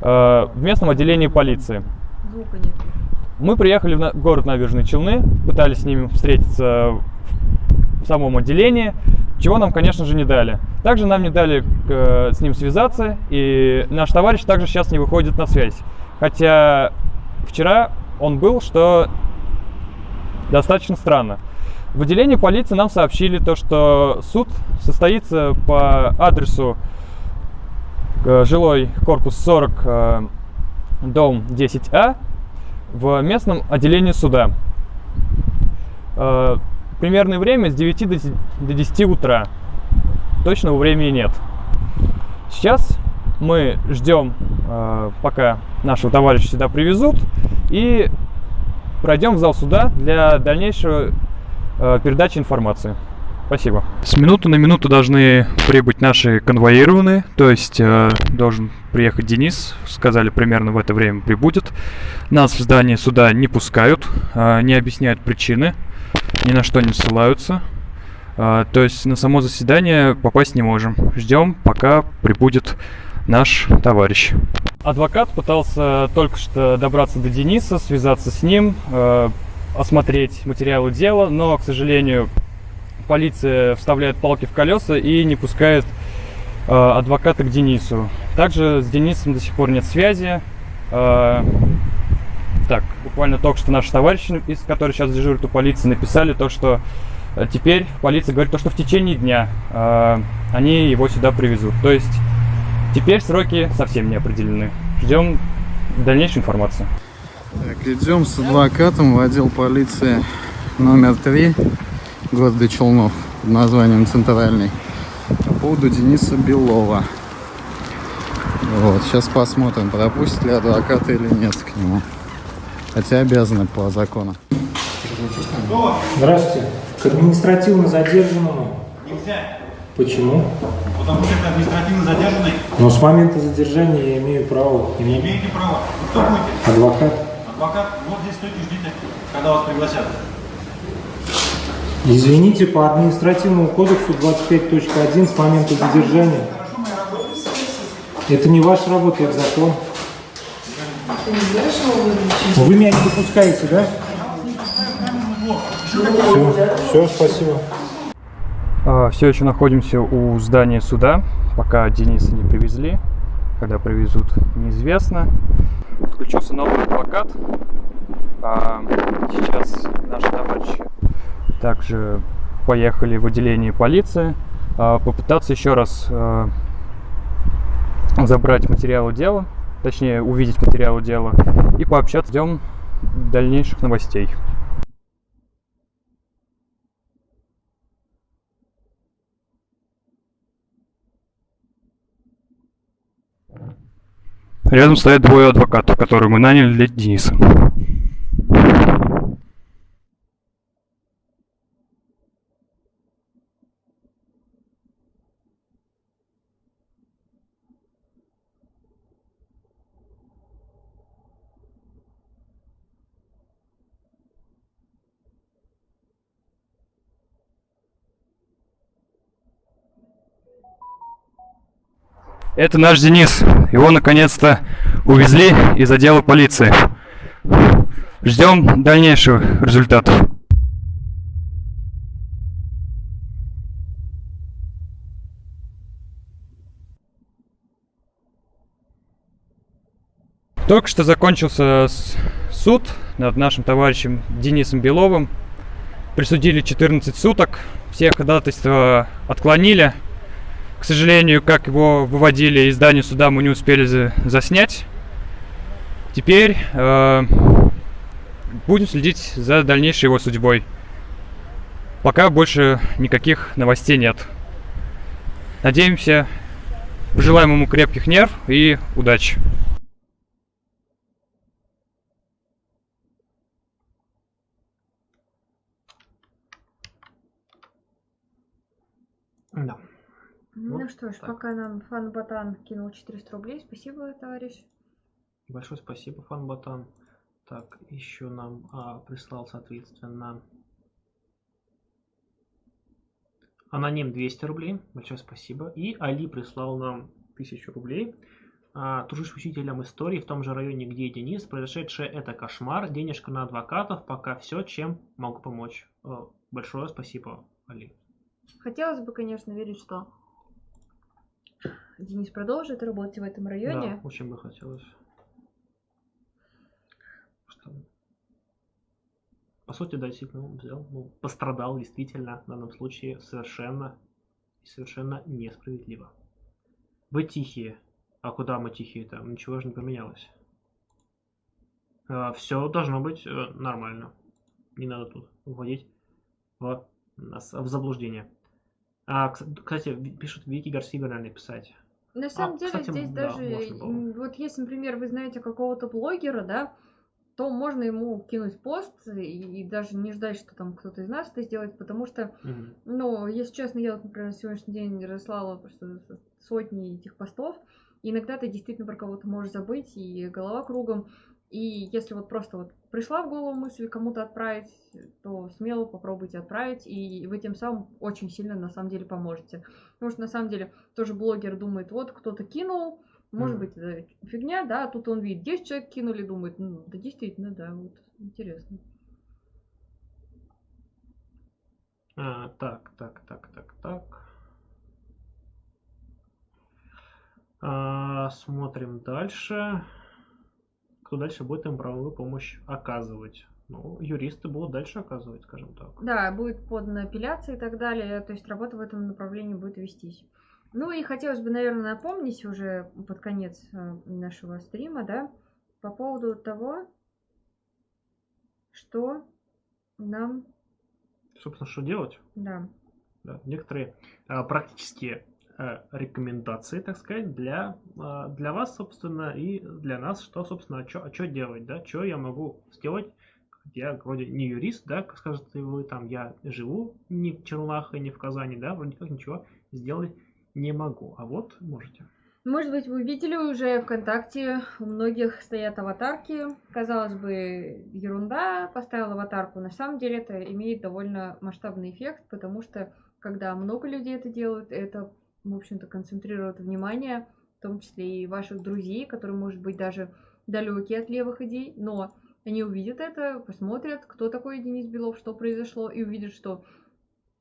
а, в местном отделении полиции. Звука нет. Мы приехали в город Набережные Челны, пытались с ними встретиться в самом отделении, чего нам, конечно же, не дали. Также нам не дали э, с ним связаться, и наш товарищ также сейчас не выходит на связь. Хотя вчера он был, что достаточно странно. В отделении полиции нам сообщили то, что суд состоится по адресу э, жилой корпус 40, э, дом 10А, в местном отделении суда. Э, примерное время с 9 до 10 утра. Точного времени нет. Сейчас мы ждем, пока нашего товарища сюда привезут, и пройдем в зал суда для дальнейшего передачи информации. Спасибо. С минуты на минуту должны прибыть наши конвоированные, то есть э, должен приехать Денис, сказали примерно в это время прибудет. Нас в здание суда не пускают, э, не объясняют причины, ни на что не ссылаются. Э, то есть на само заседание попасть не можем. Ждем, пока прибудет наш товарищ. Адвокат пытался только что добраться до Дениса, связаться с ним, э, осмотреть материалы дела, но, к сожалению, полиция вставляет палки в колеса и не пускает э, адвоката к Денису. Также с Денисом до сих пор нет связи. Э, так, буквально только что наши товарищи, из которых сейчас дежурят у полиции, написали то, что э, теперь полиция говорит то, что в течение дня э, они его сюда привезут. То есть теперь сроки совсем не определены. Ждем дальнейшей информации. Так, идем с адвокатом в отдел полиции номер три города Челнов под названием Центральный по поводу Дениса Белова. Вот, сейчас посмотрим, пропустит ли адвоката или нет к нему. Хотя обязаны по закону. Здравствуйте. К административно задержанному. Нельзя. Почему? Потому что это административно задержанный. Но с момента задержания я имею право. Не имеете права. Кто будете? Адвокат. Адвокат. Вот здесь стойте, ждите, когда вас пригласят. Извините, по административному кодексу 25.1 с момента задержания. Это не ваша работа, это закон. Вы меня не допускаете, да? Все, все, спасибо. А, все еще находимся у здания суда, пока Дениса не привезли. Когда привезут, неизвестно. Включился новый адвокат. А, сейчас наши товарищи также поехали в отделение полиции а, попытаться еще раз а, забрать материалы дела, точнее увидеть материалы дела и пообщаться. Ждем дальнейших новостей. Рядом стоят двое адвокатов, которые мы наняли для Дениса. Это наш Денис. Его наконец-то увезли из отдела полиции. Ждем дальнейших результатов. Только что закончился суд над нашим товарищем Денисом Беловым. Присудили 14 суток. Все ходатайства отклонили. К сожалению, как его выводили из здания суда, мы не успели за заснять. Теперь э, будем следить за дальнейшей его судьбой. Пока больше никаких новостей нет. Надеемся, пожелаем ему крепких нерв и удачи. Да. Ну вот что ж, так. пока нам Фан Батан кинул 400 рублей. Спасибо, товарищ. Большое спасибо, Фан Батан. Так, еще нам а, прислал, соответственно, Аноним 200 рублей. Большое спасибо. И Али прислал нам 1000 рублей. А, Дружишь учителем истории в том же районе, где и Денис. Произошедшее это кошмар. Денежка на адвокатов. Пока все, чем могу помочь. Большое спасибо, Али. Хотелось бы, конечно, верить, что Денис продолжит работать в этом районе. Да, очень бы хотелось. Что... По сути, да, действительно, он взял, ну, пострадал действительно в данном случае совершенно, совершенно несправедливо. Вы тихие. А куда мы тихие там? Ничего же не поменялось. А, все должно быть э, нормально. Не надо тут вводить в, в заблуждение. А, кстати, пишут Вики Гарсия, наверное, писать. На а, самом а, деле кстати, здесь да, даже, вот если, например, вы знаете какого-то блогера, да, то можно ему кинуть пост и, и даже не ждать, что там кто-то из нас это сделает, потому что, угу. ну, если честно, я например, сегодняшний день разослала просто сотни этих постов, иногда ты действительно про кого-то можешь забыть, и голова кругом, и если вот просто вот пришла в голову мысль кому-то отправить, то смело попробуйте отправить, и вы тем самым очень сильно на самом деле поможете. Потому что на самом деле тоже блогер думает, вот кто-то кинул, может mm. быть, это фигня, да, а тут он видит, 10 человек кинули, думает, ну, да действительно, да, вот, интересно. А, так, так, так, так, так. А, смотрим дальше кто дальше будет им правовую помощь оказывать. Ну, юристы будут дальше оказывать, скажем так. Да, будет подана апелляция и так далее, то есть работа в этом направлении будет вестись. Ну и хотелось бы, наверное, напомнить уже под конец э, нашего стрима, да, по поводу того, что нам... Собственно, что делать? Да. да некоторые а, практические рекомендации, так сказать, для, э, для вас, собственно, и для нас, что, собственно, что а делать, да, что я могу сделать, я вроде не юрист, да, как скажете вы, там, я живу не в Челнах и не в Казани, да, вроде как ничего сделать не могу, а вот можете. Может быть, вы видели уже ВКонтакте, у многих стоят аватарки. Казалось бы, ерунда, поставил аватарку. На самом деле это имеет довольно масштабный эффект, потому что когда много людей это делают, это в общем-то, концентрирует внимание, в том числе и ваших друзей, которые, может быть, даже далекие от левых идей, но они увидят это, посмотрят, кто такой Денис Белов, что произошло, и увидят, что,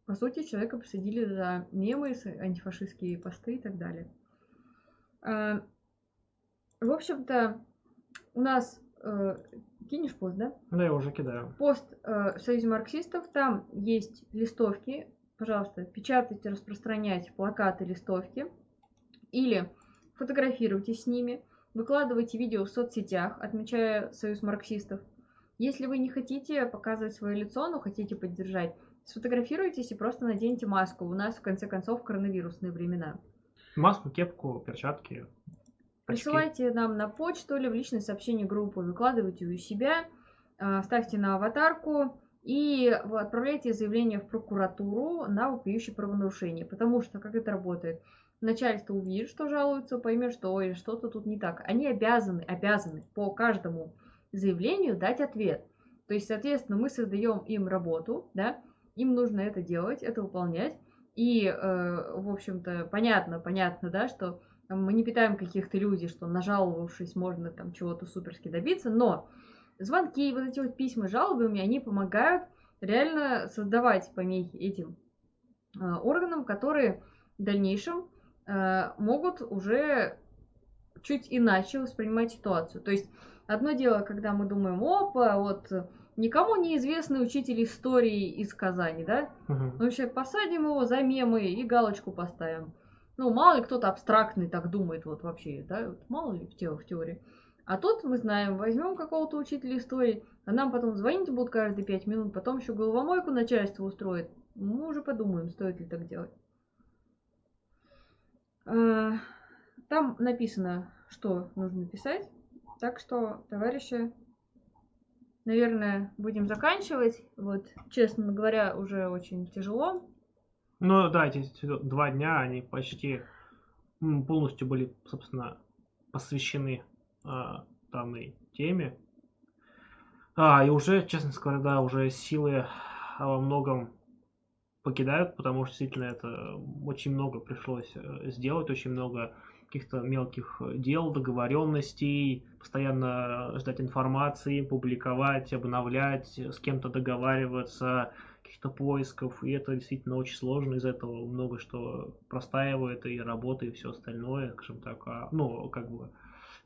по сути, человека посадили за мемы, антифашистские посты и так далее. А, в общем-то, у нас э, кинешь пост, да? Да, я уже кидаю. Пост э, в Союзе марксистов, там есть листовки, пожалуйста, печатайте, распространяйте плакаты, листовки, или фотографируйтесь с ними, выкладывайте видео в соцсетях, отмечая Союз марксистов. Если вы не хотите показывать свое лицо, но хотите поддержать, сфотографируйтесь и просто наденьте маску. У нас, в конце концов, коронавирусные времена. Маску, кепку, перчатки. Присылайте нам на почту или в личное сообщение группы, выкладывайте у себя, а, ставьте на аватарку и отправляйте заявление в прокуратуру на вопиющее правонарушение. Потому что, как это работает, начальство увидит, что жалуются, поймет, что ой, что-то тут не так. Они обязаны, обязаны по каждому заявлению дать ответ. То есть, соответственно, мы создаем им работу, да, им нужно это делать, это выполнять. И, э, в общем-то, понятно, понятно, да, что мы не питаем каких-то иллюзий, что нажаловавшись можно там чего-то суперски добиться, но звонки, вот эти вот письма с жалобами, они помогают реально создавать помехи этим э, органам, которые в дальнейшем э, могут уже чуть иначе воспринимать ситуацию. То есть одно дело, когда мы думаем, опа, вот никому неизвестный учитель истории из Казани, да? Угу. Ну, вообще посадим его за мемы и галочку поставим. Ну, мало ли кто-то абстрактный так думает, вот вообще, да, вот, мало ли в, те, в теории. А тут мы знаем, возьмем какого-то учителя истории, а нам потом звонить будут каждые пять минут, потом еще головомойку начальство устроит. Мы уже подумаем, стоит ли так делать. А, там написано, что нужно писать. Так что, товарищи, наверное, будем заканчивать. Вот, честно говоря, уже очень тяжело. Ну да, эти два дня, они почти полностью были, собственно, посвящены а, данной теме. А, и уже, честно говоря, да, уже силы во многом покидают, потому что действительно это очень много пришлось э, сделать, очень много каких-то мелких дел, договоренностей, постоянно ждать информации, публиковать, обновлять, с кем-то договариваться, каких-то поисков, и это действительно очень сложно, из этого много что простаивает, и работа, и все остальное, скажем так, а, ну, как бы,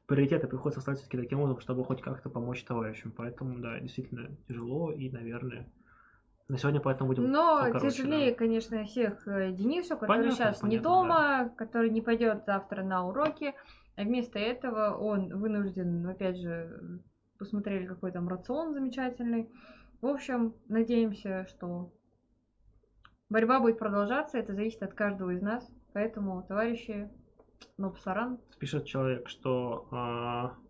приоритеты приходится ставить все-таки таким образом, чтобы хоть как-то помочь товарищам, поэтому, да, действительно тяжело, и, наверное, на сегодня поэтому будем Но покороче, тяжелее, да. конечно, всех э, Денису, который понятно, сейчас понятно, не дома, да. который не пойдет завтра на уроки, а вместо этого он вынужден, опять же, посмотрели, какой там рацион замечательный, в общем, надеемся, что борьба будет продолжаться. Это зависит от каждого из нас. Поэтому, товарищи, Нопсаран. Пишет человек, что э,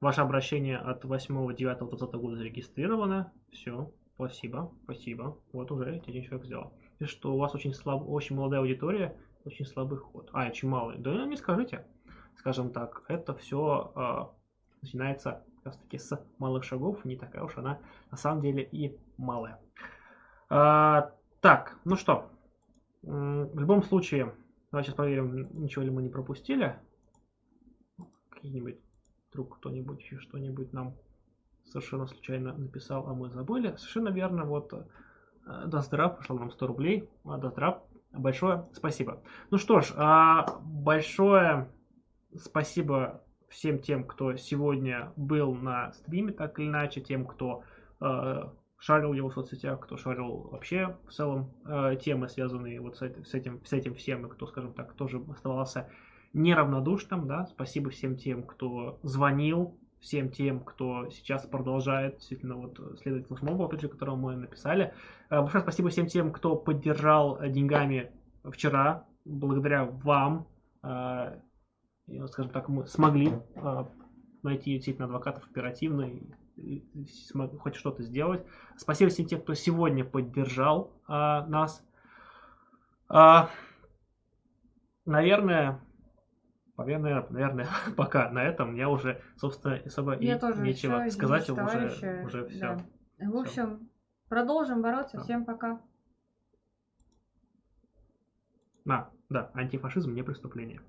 ваше обращение от 8.9.2020 года зарегистрировано. Все, спасибо, спасибо. Вот уже один человек сделал. Пишет, что у вас очень, слаб, очень молодая аудитория, очень слабый ход. А, очень малый. Да не скажите. Скажем так, это все э, а, начинается раз таки с малых шагов, не такая уж она на самом деле и малая. А, так, ну что, в любом случае, давайте сейчас проверим, ничего ли мы не пропустили. Какие-нибудь, вдруг кто-нибудь еще что-нибудь нам совершенно случайно написал, а мы забыли. Совершенно верно, вот э, Даздрав пришел нам 100 рублей. А, Даздрав, большое спасибо. Ну что ж, а, большое спасибо всем тем, кто сегодня был на стриме, так или иначе, тем, кто э, шарил его в соцсетях, кто шарил вообще в целом э, темы, связанные вот с, с, этим, с этим всем, и кто, скажем так, тоже оставался неравнодушным, да, спасибо всем тем, кто звонил, всем тем, кто сейчас продолжает действительно вот следовать тому опыт которого мы написали. Э, большое спасибо всем тем, кто поддержал деньгами вчера, благодаря вам, э, скажем так, мы смогли а, найти действительно адвокатов оперативно и хоть что-то сделать. Спасибо всем тем, кто сегодня поддержал а, нас. А, наверное, наверное, наверное, пока на этом я уже, собственно, особо я и тоже нечего все, сказать, уже, уже все. Да. В общем, все. продолжим бороться. Да. Всем пока. А, да, антифашизм не преступление.